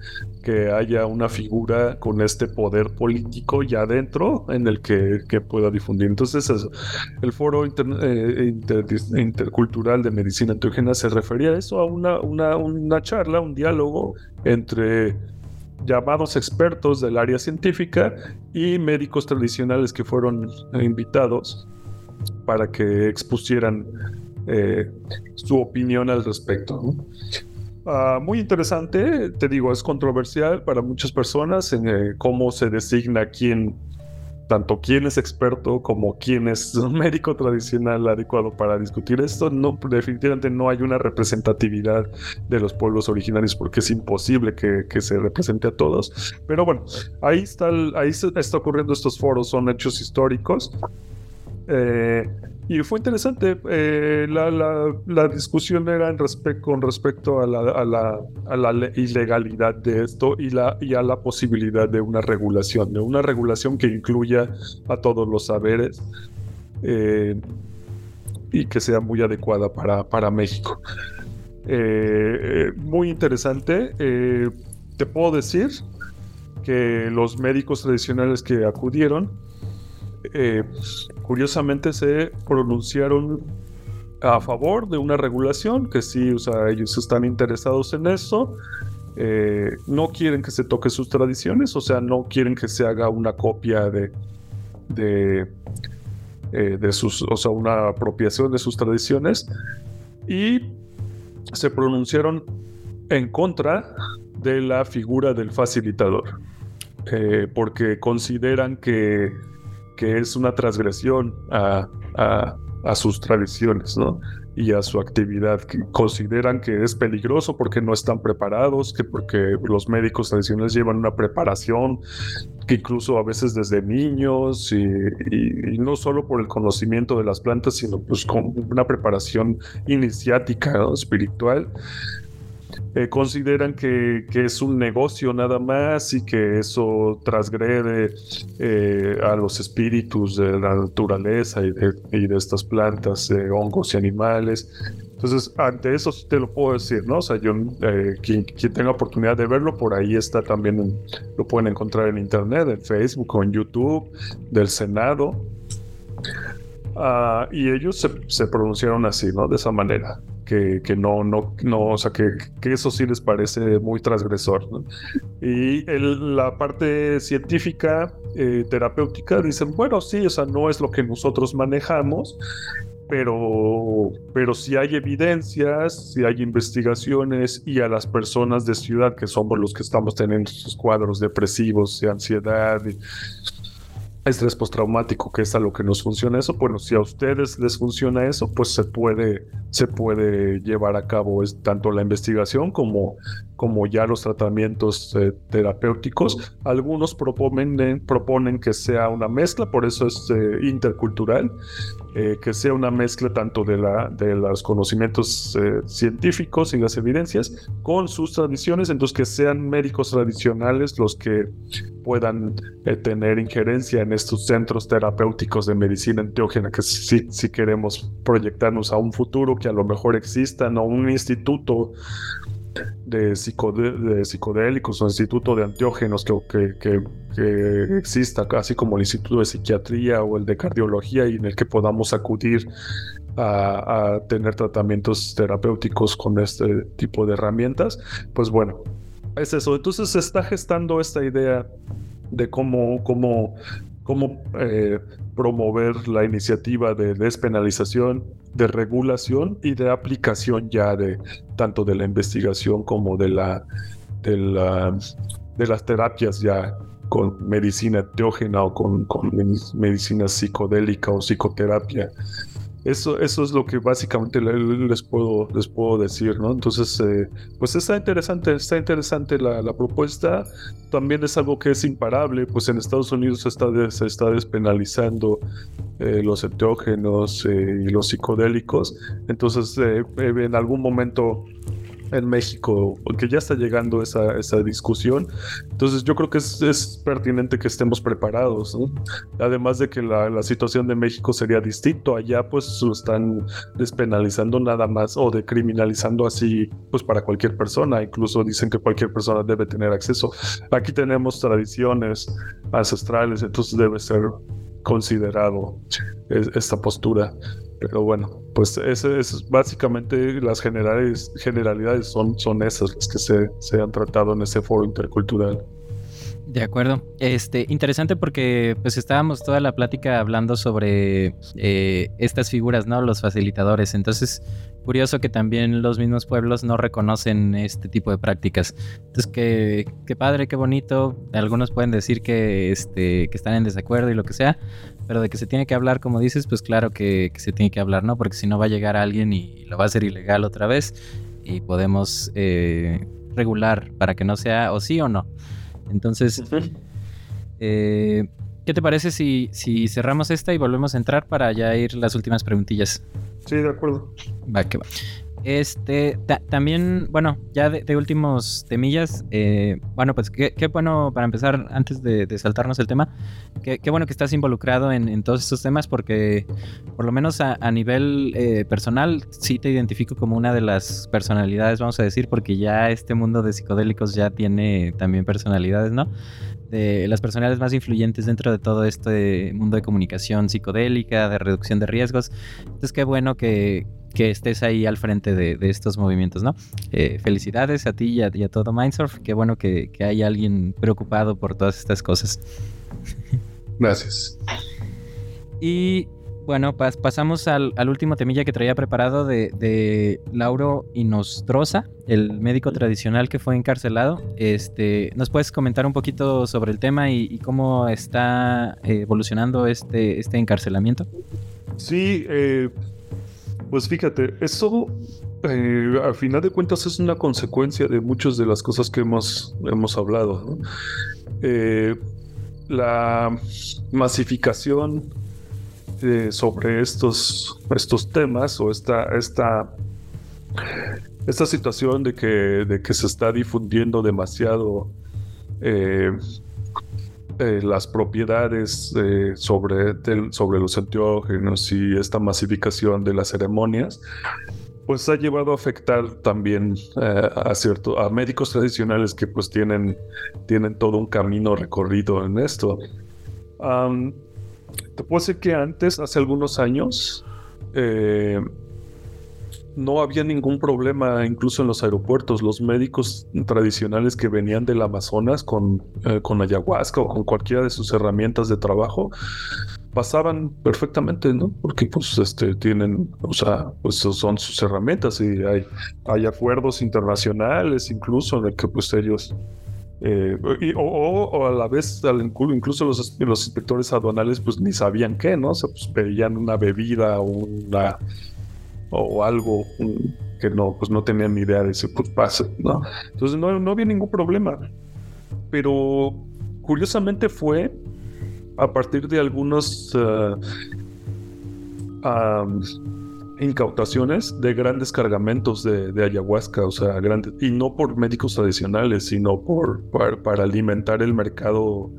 que haya una figura con este poder político ya dentro en el que, pueda difundir. Entonces el foro eh, intercultural de medicina enteógena se refería a eso, a una, una, una charla, un diálogo entre llamados expertos del área científica y médicos tradicionales que fueron invitados para que expusieran eh, su opinión al respecto. Ah, muy interesante, te digo, es controversial para muchas personas en eh, cómo se designa quién, tanto quién es experto como quién es médico tradicional adecuado para discutir esto. No, definitivamente no hay una representatividad de los pueblos originarios porque es imposible que, se represente a todos. Pero bueno, ahí está, ahí está ocurriendo estos foros, son hechos históricos. Eh, y fue interesante, eh, la, discusión era con respecto a la, ilegalidad de esto y, la, y a la posibilidad de una regulación, de una regulación que incluya a todos los saberes eh, y que sea muy adecuada para, para México. Eh, muy interesante. te puedo decir que los médicos tradicionales que acudieron eh, curiosamente se pronunciaron a favor de una regulación, que sí, o sea, ellos están interesados en eso. Eh, no quieren que se toque sus tradiciones, o sea, no quieren que se haga una copia de, eh, de sus, o sea, una apropiación de sus tradiciones. Y se pronunciaron en contra de la figura del facilitador, porque consideran que que es una transgresión a, sus tradiciones, ¿no? Y a su actividad, que consideran que es peligroso porque no están preparados, que porque los médicos tradicionales llevan una preparación, que incluso a veces desde niños, y, no solo por el conocimiento de las plantas, sino pues con una preparación iniciática, espiritual, eh, consideran que, es un negocio nada más y que eso transgrede eh, a los espíritus de la naturaleza y de, estas plantas, hongos y animales. Entonces, ante eso te lo puedo decir, ¿no? O sea, yo, eh, quien, tenga oportunidad de verlo, por ahí está también, lo pueden encontrar en internet, en Facebook o en YouTube, del Senado. Ah, y ellos se, pronunciaron así, ¿no? De esa manera que, no, no, no, o sea, que, eso sí les parece muy transgresor. Y la parte científica, eh, terapéutica, dicen, bueno, sí, o sea, no es lo que nosotros manejamos, pero, pero si hay evidencias, si hay investigaciones y a las personas de ciudad que somos los que estamos teniendo sus cuadros depresivos de ansiedad y estrés postraumático, que es a lo que nos funciona eso, bueno, si a ustedes les funciona eso, pues se puede, se puede llevar a cabo tanto la investigación como, como ya los tratamientos eh, terapéuticos. Algunos proponen, proponen que sea una mezcla, por eso es eh, intercultural, eh, que sea una mezcla tanto de, la, de los conocimientos científicos y las evidencias con sus tradiciones, entonces que sean médicos tradicionales los que puedan tener injerencia en estos centros terapéuticos de medicina enteógena, que si, si queremos proyectarnos a un futuro que a lo mejor exista, o un instituto de, psicodélicos o instituto de antiógenos que, que, exista, así como el instituto de psiquiatría o el de cardiología y en el que podamos acudir a, tener tratamientos terapéuticos con este tipo de herramientas, pues bueno, es eso. Entonces se está gestando esta idea de cómo, cómo, cómo eh, promover la iniciativa de despenalización, de regulación y de aplicación ya de tanto de la investigación como de la de, la, de las terapias ya con medicina teógena o con, con medicina psicodélica o psicoterapia eso, eso es lo que básicamente les puedo, les puedo decir, ¿no? Entonces, eh, pues está interesante, está interesante la, propuesta. También es algo que es imparable, pues en Estados Unidos se está, se está despenalizando eh, los enteógenos eh, y los psicodélicos. Entonces, en algún momento en México, porque ya está llegando esa, esa discusión. Entonces yo creo que es, pertinente que estemos preparados. Además de que la, la, situación de México sería distinto. Allá pues están despenalizando nada más o decriminalizando así pues para cualquier persona. Incluso dicen que cualquier persona debe tener acceso. Aquí tenemos tradiciones ancestrales, entonces debe ser considerado esta postura. Pero bueno, pues ese es básicamente las generales, generalidades son, son esas las que se, se han tratado en ese foro intercultural. De acuerdo. Este, interesante porque pues estábamos toda la plática hablando sobre eh, estas figuras, ¿no? Los facilitadores. Entonces, curioso que también los mismos pueblos no reconocen este tipo de prácticas. Entonces, qué, qué padre, qué bonito. Algunos pueden decir que, este, que están en desacuerdo y lo que sea, pero de que se tiene que hablar, como dices, pues claro que, se tiene que hablar, ¿no? Porque si no va a llegar alguien y lo va a hacer ilegal otra vez y podemos eh, regular para que no sea o sí o no. Entonces, eh, ¿qué te parece si, si cerramos esta y volvemos a entrar para ya ir las últimas preguntillas? Sí, de acuerdo. Va, que va. Este, también, bueno, ya de, últimos temillas, eh, bueno, pues qué, bueno para empezar, antes de, saltarnos el tema, qué, bueno que estás involucrado en, todos estos temas porque por lo menos a, nivel eh, personal sí te identifico como una de las personalidades, vamos a decir, porque ya este mundo de psicodélicos ya tiene también personalidades, ¿no? De las personalidades más influyentes dentro de todo este mundo de comunicación psicodélica, de reducción de riesgos. Entonces, qué bueno que, que estés ahí al frente de, estos movimientos, ¿no? Eh, felicidades a ti y a, todo Mindsurf. Qué bueno que, hay alguien preocupado por todas estas cosas. Gracias. Y bueno, pasamos al, último temilla que traía preparado de, Lauro Inostroza, el médico tradicional que fue encarcelado. Este, ¿Nos puedes comentar un poquito sobre el tema y, cómo está evolucionando este, este encarcelamiento? Sí, eh, pues fíjate, eso eh, al final de cuentas es una consecuencia de muchas de las cosas que hemos, hemos hablado. Eh, la masificación eh, sobre estos, estos temas o esta, esta, esta situación de que, de que se está difundiendo demasiado las propiedades eh, sobre, sobre los enteógenos y esta masificación de las ceremonias, pues ha llevado a afectar también eh, a cierto, a médicos tradicionales que pues tienen, tienen todo un camino recorrido en esto. te puedo decir que antes, hace algunos años, no había ningún problema incluso en los aeropuertos. Los médicos tradicionales que venían del Amazonas con, eh, con ayahuasca o con cualquiera de sus herramientas de trabajo pasaban perfectamente, ¿no? Porque pues este tienen, o sea, pues son sus herramientas y hay, hay acuerdos internacionales incluso el que pues ellos eh, o, a la vez, incluso los, los inspectores aduanales, pues ni sabían qué, ¿no? O sea, pues pedían una bebida o una, o algo que no, pues no tenían ni idea de ese pues pase, ¿no? Entonces no, no había ningún problema. Pero curiosamente fue a partir de algunos uh, incautaciones de grandes cargamentos de, ayahuasca, o sea, grandes, y no por médicos tradicionales, sino por, para alimentar el mercado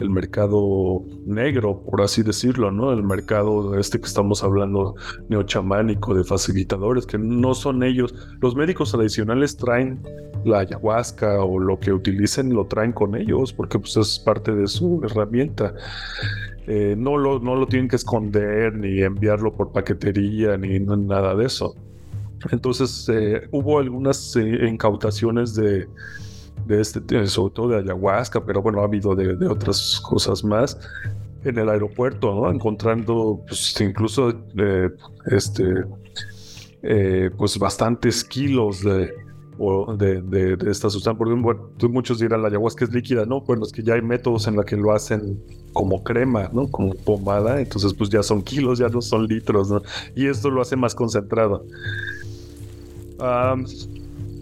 el mercado negro, por así decirlo, ¿no? El mercado este que estamos hablando neochamánico de facilitadores, que no son ellos. Los médicos tradicionales traen la ayahuasca o lo que utilicen lo traen con ellos, porque pues es parte de su herramienta. eh, no, lo, no lo tienen que esconder ni enviarlo por paquetería ni nada de eso. Entonces eh, hubo algunas eh, incautaciones de, de este, sobre todo de ayahuasca, pero bueno, ha habido de, de otras cosas más en el aeropuerto, ¿no? Encontrando pues, incluso este, pues bastantes kilos de, de, esta sustancia. Porque bueno, muchos dirán la ayahuasca es líquida, ¿no? Bueno, es que ya hay métodos en los que lo hacen como crema, ¿no? Como pomada, entonces pues ya son kilos, ya no son litros, ¿no? Y esto lo hace más concentrado.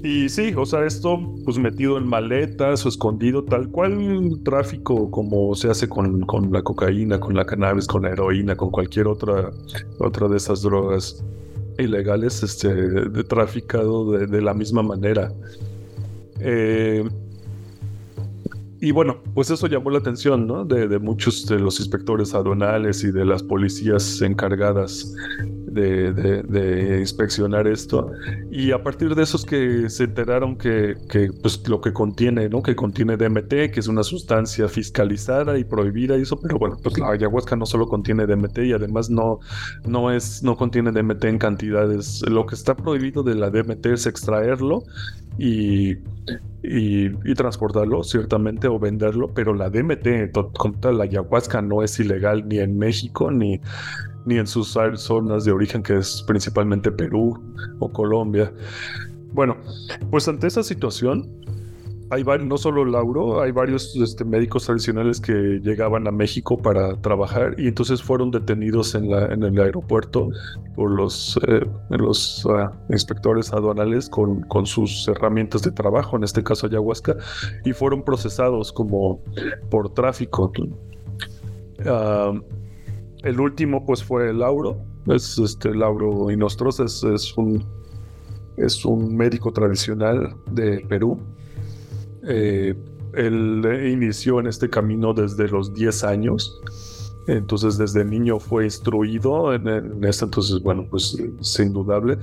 Y sí, o sea, esto pues metido en maletas o escondido, tal cual tráfico como se hace con, la cocaína, con la cannabis, con la heroína, con cualquier otra, otra de esas drogas ilegales este, de traficado de, la misma manera. Eh, y bueno, pues eso llamó la atención ¿no? de, muchos de los inspectores aduanales y de las policías encargadas de, inspeccionar esto. Y a partir de esos que se enteraron que, pues, lo que contiene, ¿no? que contiene DMT, que es una sustancia fiscalizada y prohibida y eso, pero bueno, pues la ayahuasca no solo contiene DMT y además no, no, es, no contiene DMT en cantidades. Lo que está prohibido de la DMT es extraerlo y, y, transportarlo, ciertamente, o venderlo, pero la DMT, contra la ayahuasca, no es ilegal ni en México ni, ni en sus zonas de origen, que es principalmente Perú o Colombia. Bueno, pues ante esa situación, hay no solo Lauro, hay varios este, médicos tradicionales que llegaban a México para trabajar y entonces fueron detenidos en, la, en el aeropuerto por los, ah, inspectores aduanales con, sus herramientas de trabajo, en este caso ayahuasca, y fueron procesados como por tráfico. Ah, el último pues fue Lauro, es este Lauro Inostros, es, es un es un médico tradicional de Perú eh, él inició en este camino desde los 10 años. Entonces, desde niño fue instruido en, esto. Entonces, bueno, pues es indudable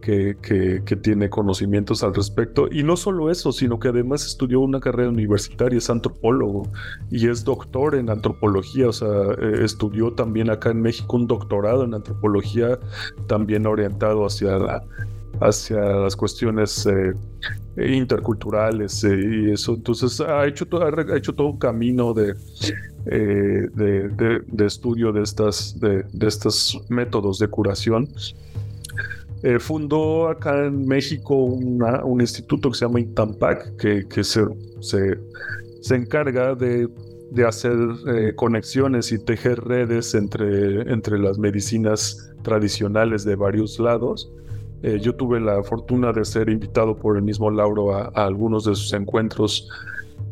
que, que, tiene conocimientos al respecto. Y no solo eso, sino que además estudió una carrera universitaria, es antropólogo y es doctor en antropología. O sea, eh, estudió también acá en México un doctorado en antropología, también orientado hacia la, hacia las cuestiones eh, interculturales eh, y eso. Entonces ha hecho, ha hecho todo un camino de, eh, de, estudio de, estas, de, estos métodos de curación. fundó acá en México un instituto que se llama Intampac, que, que se, se, se encarga de de hacer conexiones y tejer redes entre, entre las medicinas tradicionales de varios lados eh, yo tuve la fortuna de ser invitado por el mismo Lauro a, algunos de sus encuentros.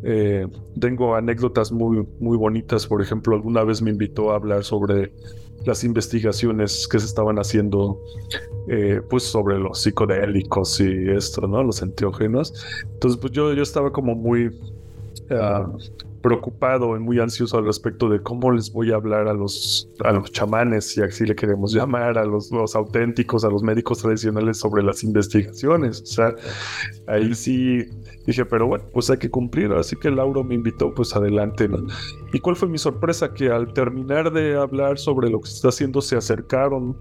Eh, tengo anécdotas muy, muy bonitas. Por ejemplo, alguna vez me invitó a hablar sobre las investigaciones que se estaban haciendo eh, pues sobre los psicodélicos y esto, ¿no? Los enteógenos. Entonces, pues yo, yo estaba como muy ah, preocupado y muy ansioso al respecto de cómo les voy a hablar a los, a los chamanes, si así le queremos llamar, a los, auténticos, a los médicos tradicionales sobre las investigaciones. O sea, ahí sí dije, pero bueno, pues hay que cumplir. Así que Lauro me invitó, pues adelante. ¿Y cuál fue mi sorpresa? Que al terminar de hablar sobre lo que se está haciendo, se acercaron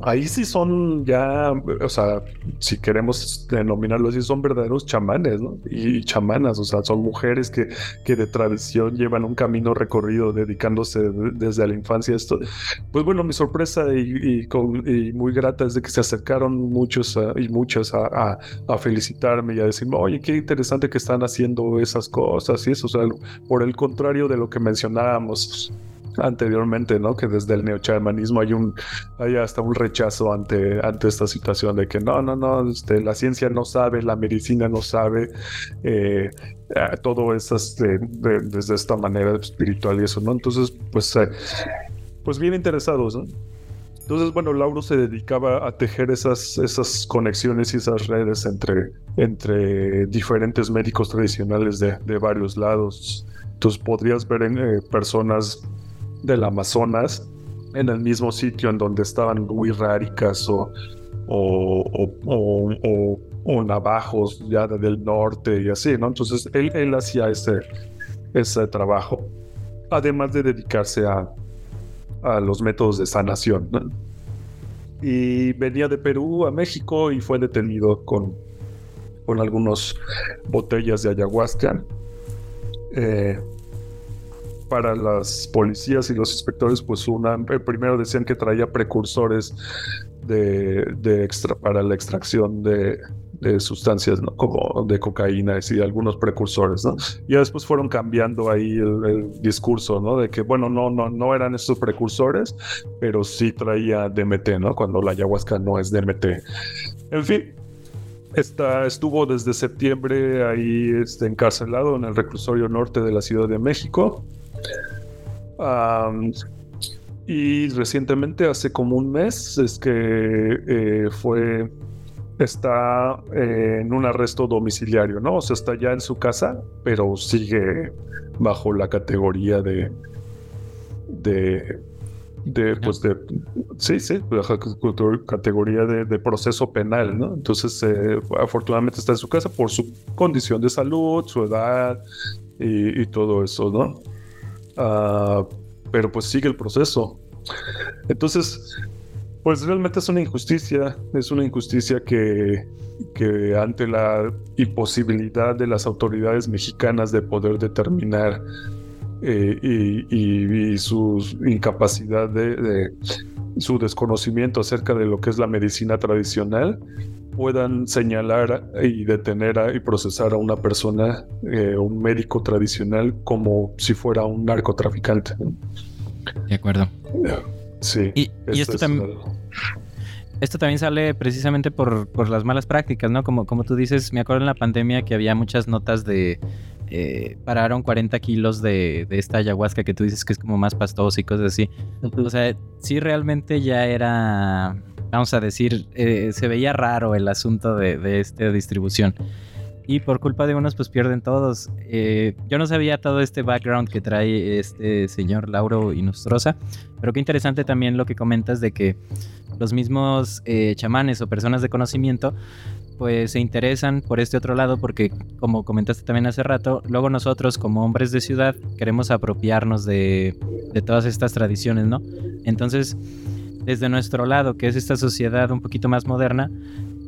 Ahí sí son ya, o sea, si queremos denominarlo así, son verdaderos chamanes, ¿no? Y chamanas, o sea, son mujeres que, que de tradición llevan un camino recorrido dedicándose desde la infancia a esto. Pues bueno, mi sorpresa y, muy grata es de que se acercaron muchos y muchas a, a, felicitarme y a decirme, oye, qué interesante que están haciendo esas cosas y eso, o sea, por el contrario de lo que mencionábamos anteriormente, ¿no? Que desde el neochamanismo hay un, hay hasta un rechazo ante, ante esta situación de que no, no, no, este, la ciencia no sabe, la medicina no sabe, eh, eh, todo es este, desde esta manera espiritual y eso, ¿no? Entonces, pues, eh, pues bien interesados, ¿no? Entonces, bueno, Lauro se dedicaba a tejer esas, esas conexiones y esas redes entre, entre diferentes médicos tradicionales de, de varios lados. Entonces podrías ver en, personas del Amazonas en el mismo sitio en donde estaban huirráricas o, o, o, o, navajos ya del norte y así, ¿no? Entonces él, él hacía ese, ese trabajo. además de dedicarse a, a los métodos de sanación. Y venía de Perú a México y fue detenido con, con algunas botellas de ayahuasca. Eh, para las policías y los inspectores, pues una, primero decían que traía precursores de, para la extracción de, de sustancias, ¿no? Como de cocaína y algunos precursores, ¿no? Y después fueron cambiando ahí el, discurso, ¿no? De que, bueno, no, no, no eran estos precursores, pero sí traía DMT, ¿no? Cuando la ayahuasca no es DMT. En fin, Está, estuvo desde septiembre ahí este, encarcelado en el reclusorio norte de la Ciudad de México. Y recientemente, hace como un mes, es que eh, fue está eh, en un arresto domiciliario, ¿no? O sea, está ya en su casa, pero sigue bajo la categoría de. de. de, pues de. Sí, sí, bajo categoría de, proceso penal, ¿no? Entonces, eh, afortunadamente está en su casa por su condición de salud, su edad y, todo eso, ¿no? Ah, pero pues sigue el proceso. Entonces, pues realmente es una injusticia, es una injusticia que, que ante la imposibilidad de las autoridades mexicanas de poder determinar eh, y, su incapacidad de, su desconocimiento acerca de lo que es la medicina tradicional, puedan señalar y detener y procesar a una persona, eh, un médico tradicional, como si fuera un narcotraficante. De acuerdo. Sí. Y, esto también... Esto también sale precisamente por, las malas prácticas, ¿no? Como, como tú dices, me acuerdo en la pandemia que había muchas notas de... Eh, pararon 40 kilos de, esta ayahuasca que tú dices que es como más pastosa y cosas así. O sea, sí realmente ya era, vamos a decir, eh, se veía raro el asunto de, de esta distribución y por culpa de unos pues pierden todos. Eh, yo no sabía todo este background que trae este señor Lauro Inostrosa, pero qué interesante también lo que comentas de que los mismos eh, chamanes o personas de conocimiento pues se interesan por este otro lado porque como comentaste también hace rato, luego nosotros como hombres de ciudad queremos apropiarnos de, de todas estas tradiciones, ¿no? Entonces, desde nuestro lado, que es esta sociedad un poquito más moderna,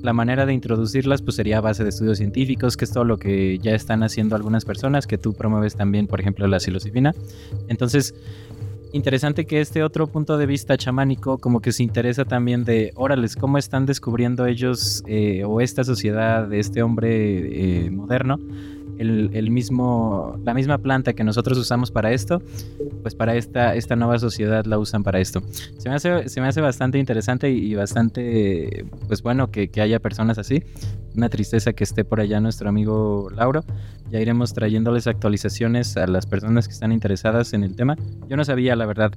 la manera de introducirlas pues sería a base de estudios científicos, que es todo lo que ya están haciendo algunas personas, que tú promueves también, por ejemplo, la psilocibina. Entonces, interesante que este otro punto de vista chamánico como que se interesa también de, órales, cómo están descubriendo ellos eh, o esta sociedad, este hombre eh, moderno, el, mismo, la misma planta que nosotros usamos para esto, pues para esta, esta nueva sociedad la usan para esto. Se me hace, se me hace bastante interesante y, bastante, pues bueno, que, que, haya personas así. Una tristeza que esté por allá nuestro amigo Lauro. Ya iremos trayéndoles actualizaciones a las personas que están interesadas en el tema. Yo no sabía, la verdad.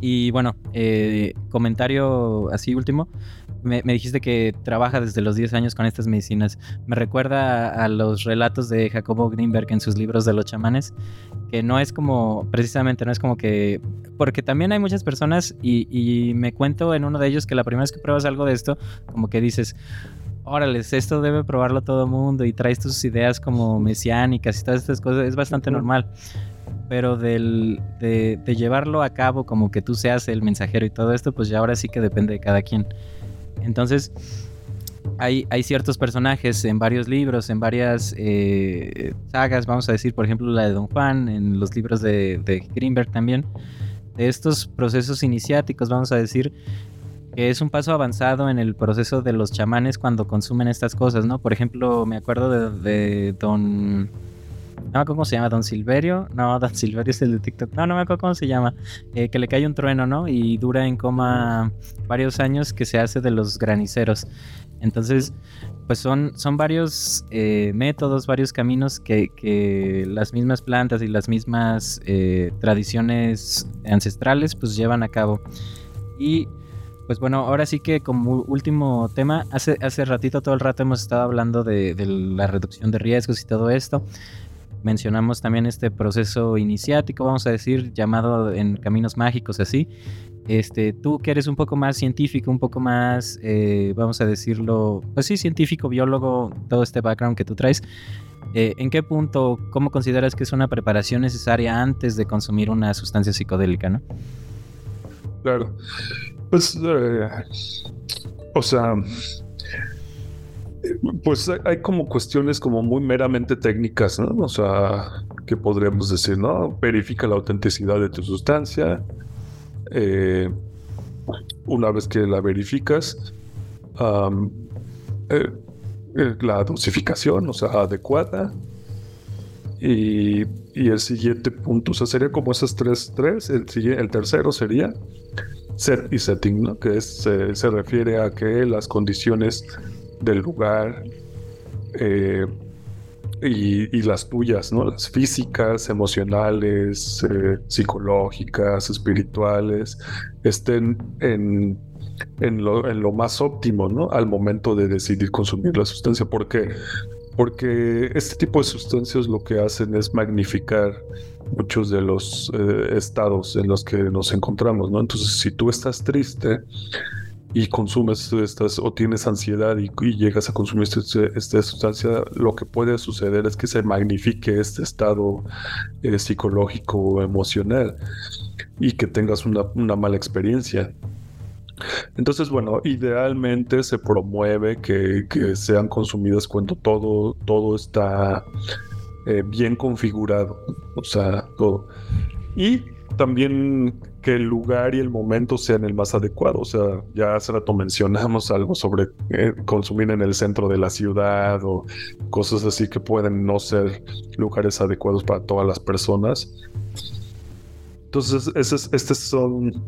Y bueno, eh, comentario así último. Me, dijiste que trabaja desde los 10 años con estas medicinas. Me recuerda a, los relatos de Jacobo Greenberg en sus libros de los chamanes, que no es como, precisamente, no es como que, porque también hay muchas personas y, y me cuento en uno de ellos que la primera vez que pruebas algo de esto, como que dices, órale, esto debe probarlo todo el mundo y traes tus ideas como mesiánicas y todas estas cosas, es bastante normal pero del, de, llevarlo a cabo como que tú seas el mensajero y todo esto, pues ya ahora sí que depende de cada quien. Entonces, hay, ciertos personajes en varios libros, en varias eh, sagas, vamos a decir, por ejemplo, la de Don Juan, en los libros de, de Greenberg también, de estos procesos iniciáticos, vamos a decir, que es un paso avanzado en el proceso de los chamanes cuando consumen estas cosas, ¿no? Por ejemplo, me acuerdo de, de Don no me acuerdo cómo se llama, Don Silverio. No, Don Silverio es el de TikTok. No, no me acuerdo cómo se llama. Eh, que le cae un trueno, ¿no? Y dura en coma varios años que se hace de los graniceros. Entonces, pues son, son varios eh, métodos, varios caminos que, las mismas plantas y las mismas eh, tradiciones ancestrales pues llevan a cabo. Y pues bueno, ahora sí que como último tema, hace, hace ratito, todo el rato hemos estado hablando de la reducción de riesgos y todo esto mencionamos también este proceso iniciático, vamos a decir, llamado en caminos mágicos así. Este, tú que eres un poco más científico, un poco más, eh, vamos a decirlo, pues sí, científico, biólogo, todo este background que tú traes, Eh, ¿En qué punto, cómo consideras que es una preparación necesaria antes de consumir una sustancia psicodélica, no? Claro. Pues, eh, o sea, pues hay como cuestiones como muy meramente técnicas, ¿no? O sea, que podríamos decir, ¿no? Verifica la autenticidad de tu sustancia. Eh, una vez que la verificas, eh, eh, la dosificación, o sea, adecuada. Y, el siguiente punto, o sea, sería como esas tres, tres. El, el tercero sería set y setting, ¿no? Que se refiere a que las condiciones del lugar eh, y, las tuyas, ¿no? Las físicas, emocionales, eh, psicológicas, espirituales, estén en, en, lo, en, lo, más óptimo, ¿no? Al momento de decidir consumir la sustancia. ¿Por qué? Porque este tipo de sustancias lo que hacen es magnificar muchos de los eh, estados en los que nos encontramos, ¿no? Entonces, si tú estás triste, y consumes estas o tienes ansiedad y, llegas a consumir este, esta sustancia, lo que puede suceder es que se magnifique este estado eh, psicológico emocional y que tengas una, mala experiencia. Entonces, bueno, idealmente se promueve que, sean consumidas cuando todo, todo está eh, bien configurado, o sea, todo. Y también que el lugar y el momento sean el más adecuado. O sea, ya hace rato mencionamos algo sobre eh, consumir en el centro de la ciudad o cosas así que pueden no ser lugares adecuados para todas las personas. Entonces, estas son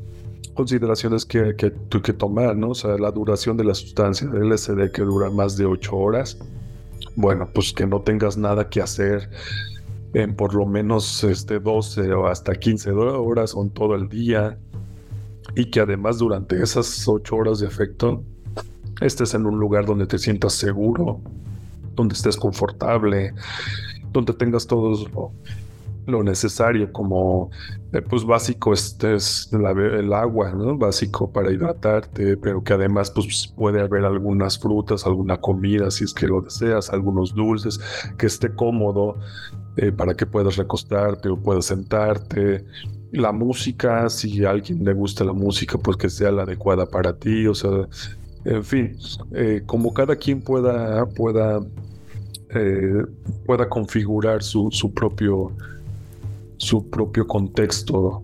consideraciones que, que, que tomar, ¿no? O sea, la duración de la sustancia, el LSD que dura más de 8 horas. Bueno, pues que no tengas nada que hacer en por lo menos este, 12 o hasta 15 horas o todo el día. Y que además durante esas 8 horas de efecto estés en un lugar donde te sientas seguro, donde estés confortable, donde tengas todo lo, necesario como eh, pues básico este es el agua, ¿no? Básico para hidratarte, pero que además pues puede haber algunas frutas, alguna comida si es que lo deseas, algunos dulces, que esté cómodo, eh, para que puedas recostarte o puedas sentarte. La música, si a alguien le gusta la música, pues que sea la adecuada para ti, o sea, en fin, eh, como cada quien pueda, pueda, eh, pueda configurar su, su propio su propio contexto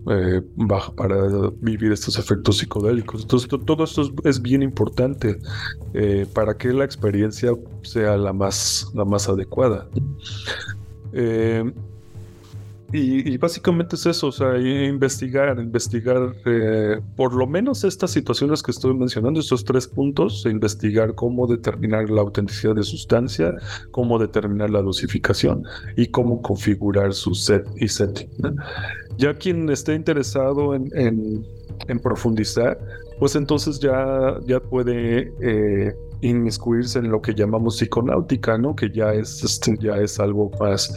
para vivir estos efectos psicodélicos. Entonces, todo esto es, bien importante para que la experiencia sea la más, la más adecuada. Eh, y, básicamente es eso, o sea, investigar, investigar eh, por lo menos estas situaciones que estoy mencionando, estos tres puntos, investigar cómo determinar la autenticidad de sustancia, cómo determinar la dosificación y cómo configurar su set y setting. Ya quien esté interesado en, en, profundizar, pues entonces ya, ya puede eh, inmiscuirse en lo que llamamos psiconáutica, ¿no? Que ya es, este, ya es algo más,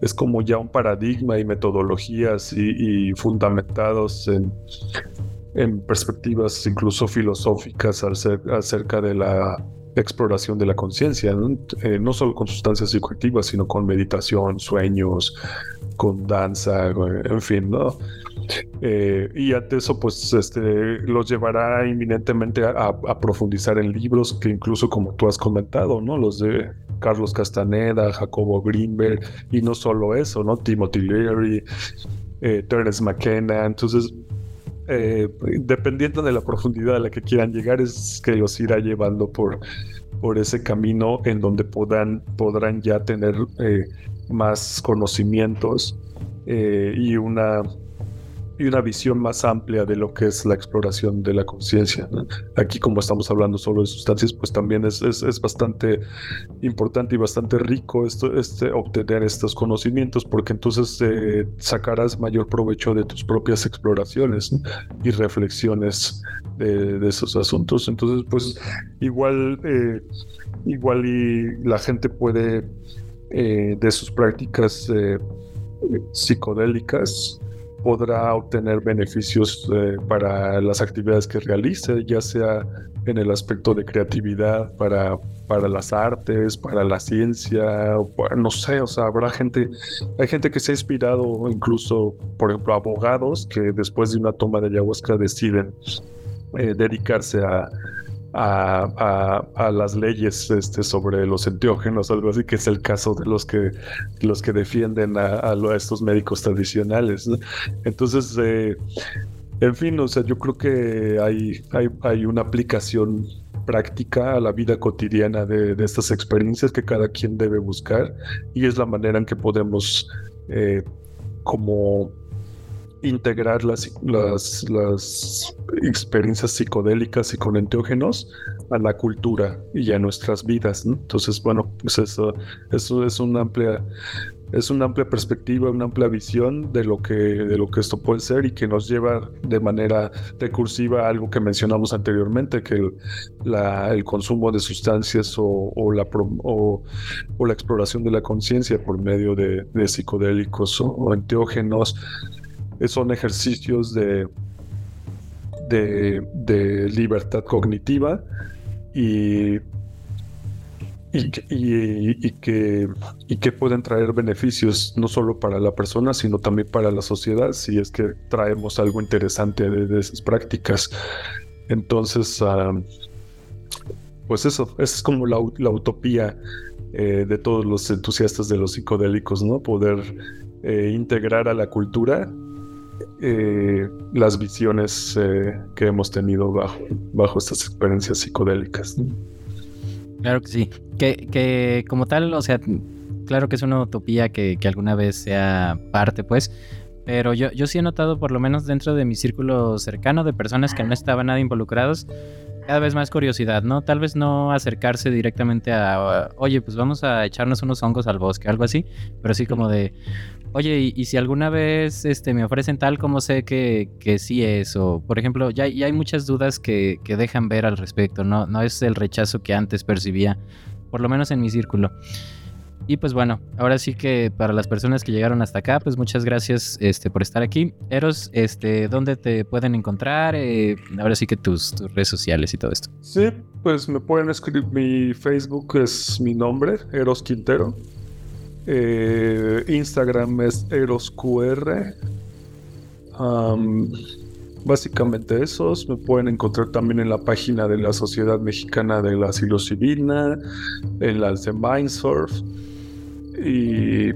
es como ya un paradigma y metodologías y, fundamentados en, en, perspectivas incluso filosóficas acerca de la exploración de la conciencia, ¿no? Eh, no solo con sustancias psicoactivas, sino con meditación, sueños, con danza, en fin, ¿no? Eh, y ante eso, pues, este, los llevará inminentemente a, profundizar en libros que incluso, como tú has comentado, ¿no? Los de Carlos Castaneda, Jacobo Greenberg, y no solo eso, ¿no? Timothy Leary, eh, Terence McKenna. Entonces, eh, dependiendo de la profundidad a la que quieran llegar, es que los irá llevando por, por ese camino en donde podrán, podrán ya tener más conocimientos y una y una visión más amplia de lo que es la exploración de la conciencia. Aquí como estamos hablando solo de sustancias, pues también es, es, bastante importante y bastante rico esto, este, obtener estos conocimientos porque entonces eh, sacarás mayor provecho de tus propias exploraciones y reflexiones de, esos asuntos. Entonces, pues igual, eh, igual y la gente puede eh, de sus prácticas psicodélicas podrá obtener beneficios eh, para las actividades que realice, ya sea en el aspecto de creatividad, para, para las artes, para la ciencia, no sé, o sea, habrá gente, hay gente que se ha inspirado, incluso, por ejemplo, abogados que después de una toma de ayahuasca deciden eh, dedicarse a, a, las leyes este, sobre los enteógenos, algo así, que es el caso de los que, los que defienden a, estos médicos tradicionales. Entonces, eh, en fin, o sea, yo creo que hay, hay, hay una aplicación práctica a la vida cotidiana de, estas experiencias que cada quien debe buscar y es la manera en que podemos eh, como integrar las, las, experiencias psicodélicas y con enteógenos a la cultura y a nuestras vidas. Entonces, bueno, pues eso, eso es una amplia es una amplia perspectiva, una amplia visión de lo que, de lo que esto puede ser y que nos lleva de manera recursiva a algo que mencionamos anteriormente, que el, el consumo de sustancias o, la, o, la exploración de la conciencia por medio de, psicodélicos o, enteógenos son ejercicios de, de, libertad cognitiva y y, que, y que pueden traer beneficios no solo para la persona, sino también para la sociedad, si es que traemos algo interesante de, esas prácticas. Entonces, pues eso, esa es como la, utopía eh, de todos los entusiastas de los psicodélicos, ¿no? Poder eh, integrar a la cultura eh, las visiones que hemos tenido bajo, bajo estas experiencias psicodélicas. Claro que sí. Que, que como tal, o sea, claro que es una utopía que, que alguna vez sea parte, pues. Pero yo, yo sí he notado, por lo menos dentro de mi círculo cercano, de personas que no estaban nada involucrados, cada vez más curiosidad, ¿no? Tal vez no acercarse directamente a, oye, pues vamos a echarnos unos hongos al bosque, algo así, pero sí como de, oye, y, si alguna vez este, me ofrecen tal, ¿cómo sé que, que sí es? O, por ejemplo, ya, ya hay muchas dudas que, que, dejan ver al respecto, ¿no? No es el rechazo que antes percibía, por lo menos en mi círculo. Y pues bueno, ahora sí que para las personas que llegaron hasta acá, pues muchas gracias este, por estar aquí. Eros, este, ¿dónde te pueden encontrar? Eh, ahora sí que tus, tus, redes sociales y todo esto. Sí, pues me pueden escribir, mi Facebook es mi nombre, Eros Quintero. Eh, Instagram es ErosQR. básicamente esos. Me pueden encontrar también en la página de la Sociedad Mexicana de la Psilocibina, en las de Mindsurf. Y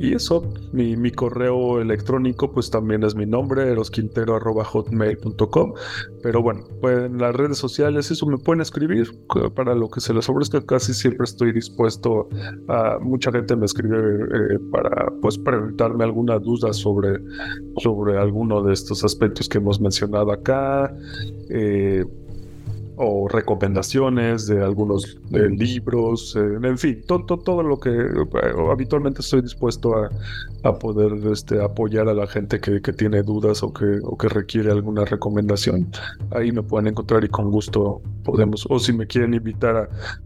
y eso, mi, mi, correo electrónico pues también es mi nombre, erosquintero.hotmail.com. Pero bueno, pues en las redes sociales eso me pueden escribir para lo que se les ofrezca. Casi siempre estoy dispuesto a... Mucha gente me escribe eh, para pues preguntarme alguna duda sobre, sobre alguno de estos aspectos que hemos mencionado acá. Eh, o recomendaciones de algunos libros, eh, en fin, todo, todo, lo que eh, habitualmente estoy dispuesto a, a poder este, apoyar a la gente que, que, tiene dudas o que, o que requiere alguna recomendación. Ahí me pueden encontrar y con gusto podemos, o si me quieren invitar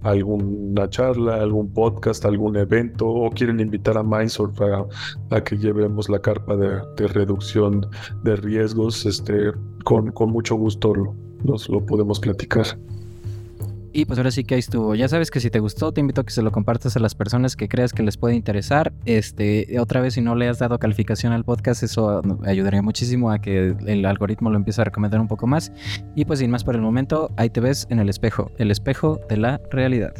a, alguna charla, algún podcast, algún evento, o quieren invitar a Mindsurf a, a que llevemos la carpa de, de reducción de riesgos, este, con, con mucho gusto nos lo podemos platicar. Y pues ahora sí que ahí estuvo. Ya sabes que si te gustó, te invito a que se lo compartas a las personas que creas que les puede interesar. Este, otra vez, si no le has dado calificación al podcast, eso ayudaría muchísimo a que el algoritmo lo empiece a recomendar un poco más. Y pues sin más por el momento, ahí te ves en el espejo, el espejo de la realidad.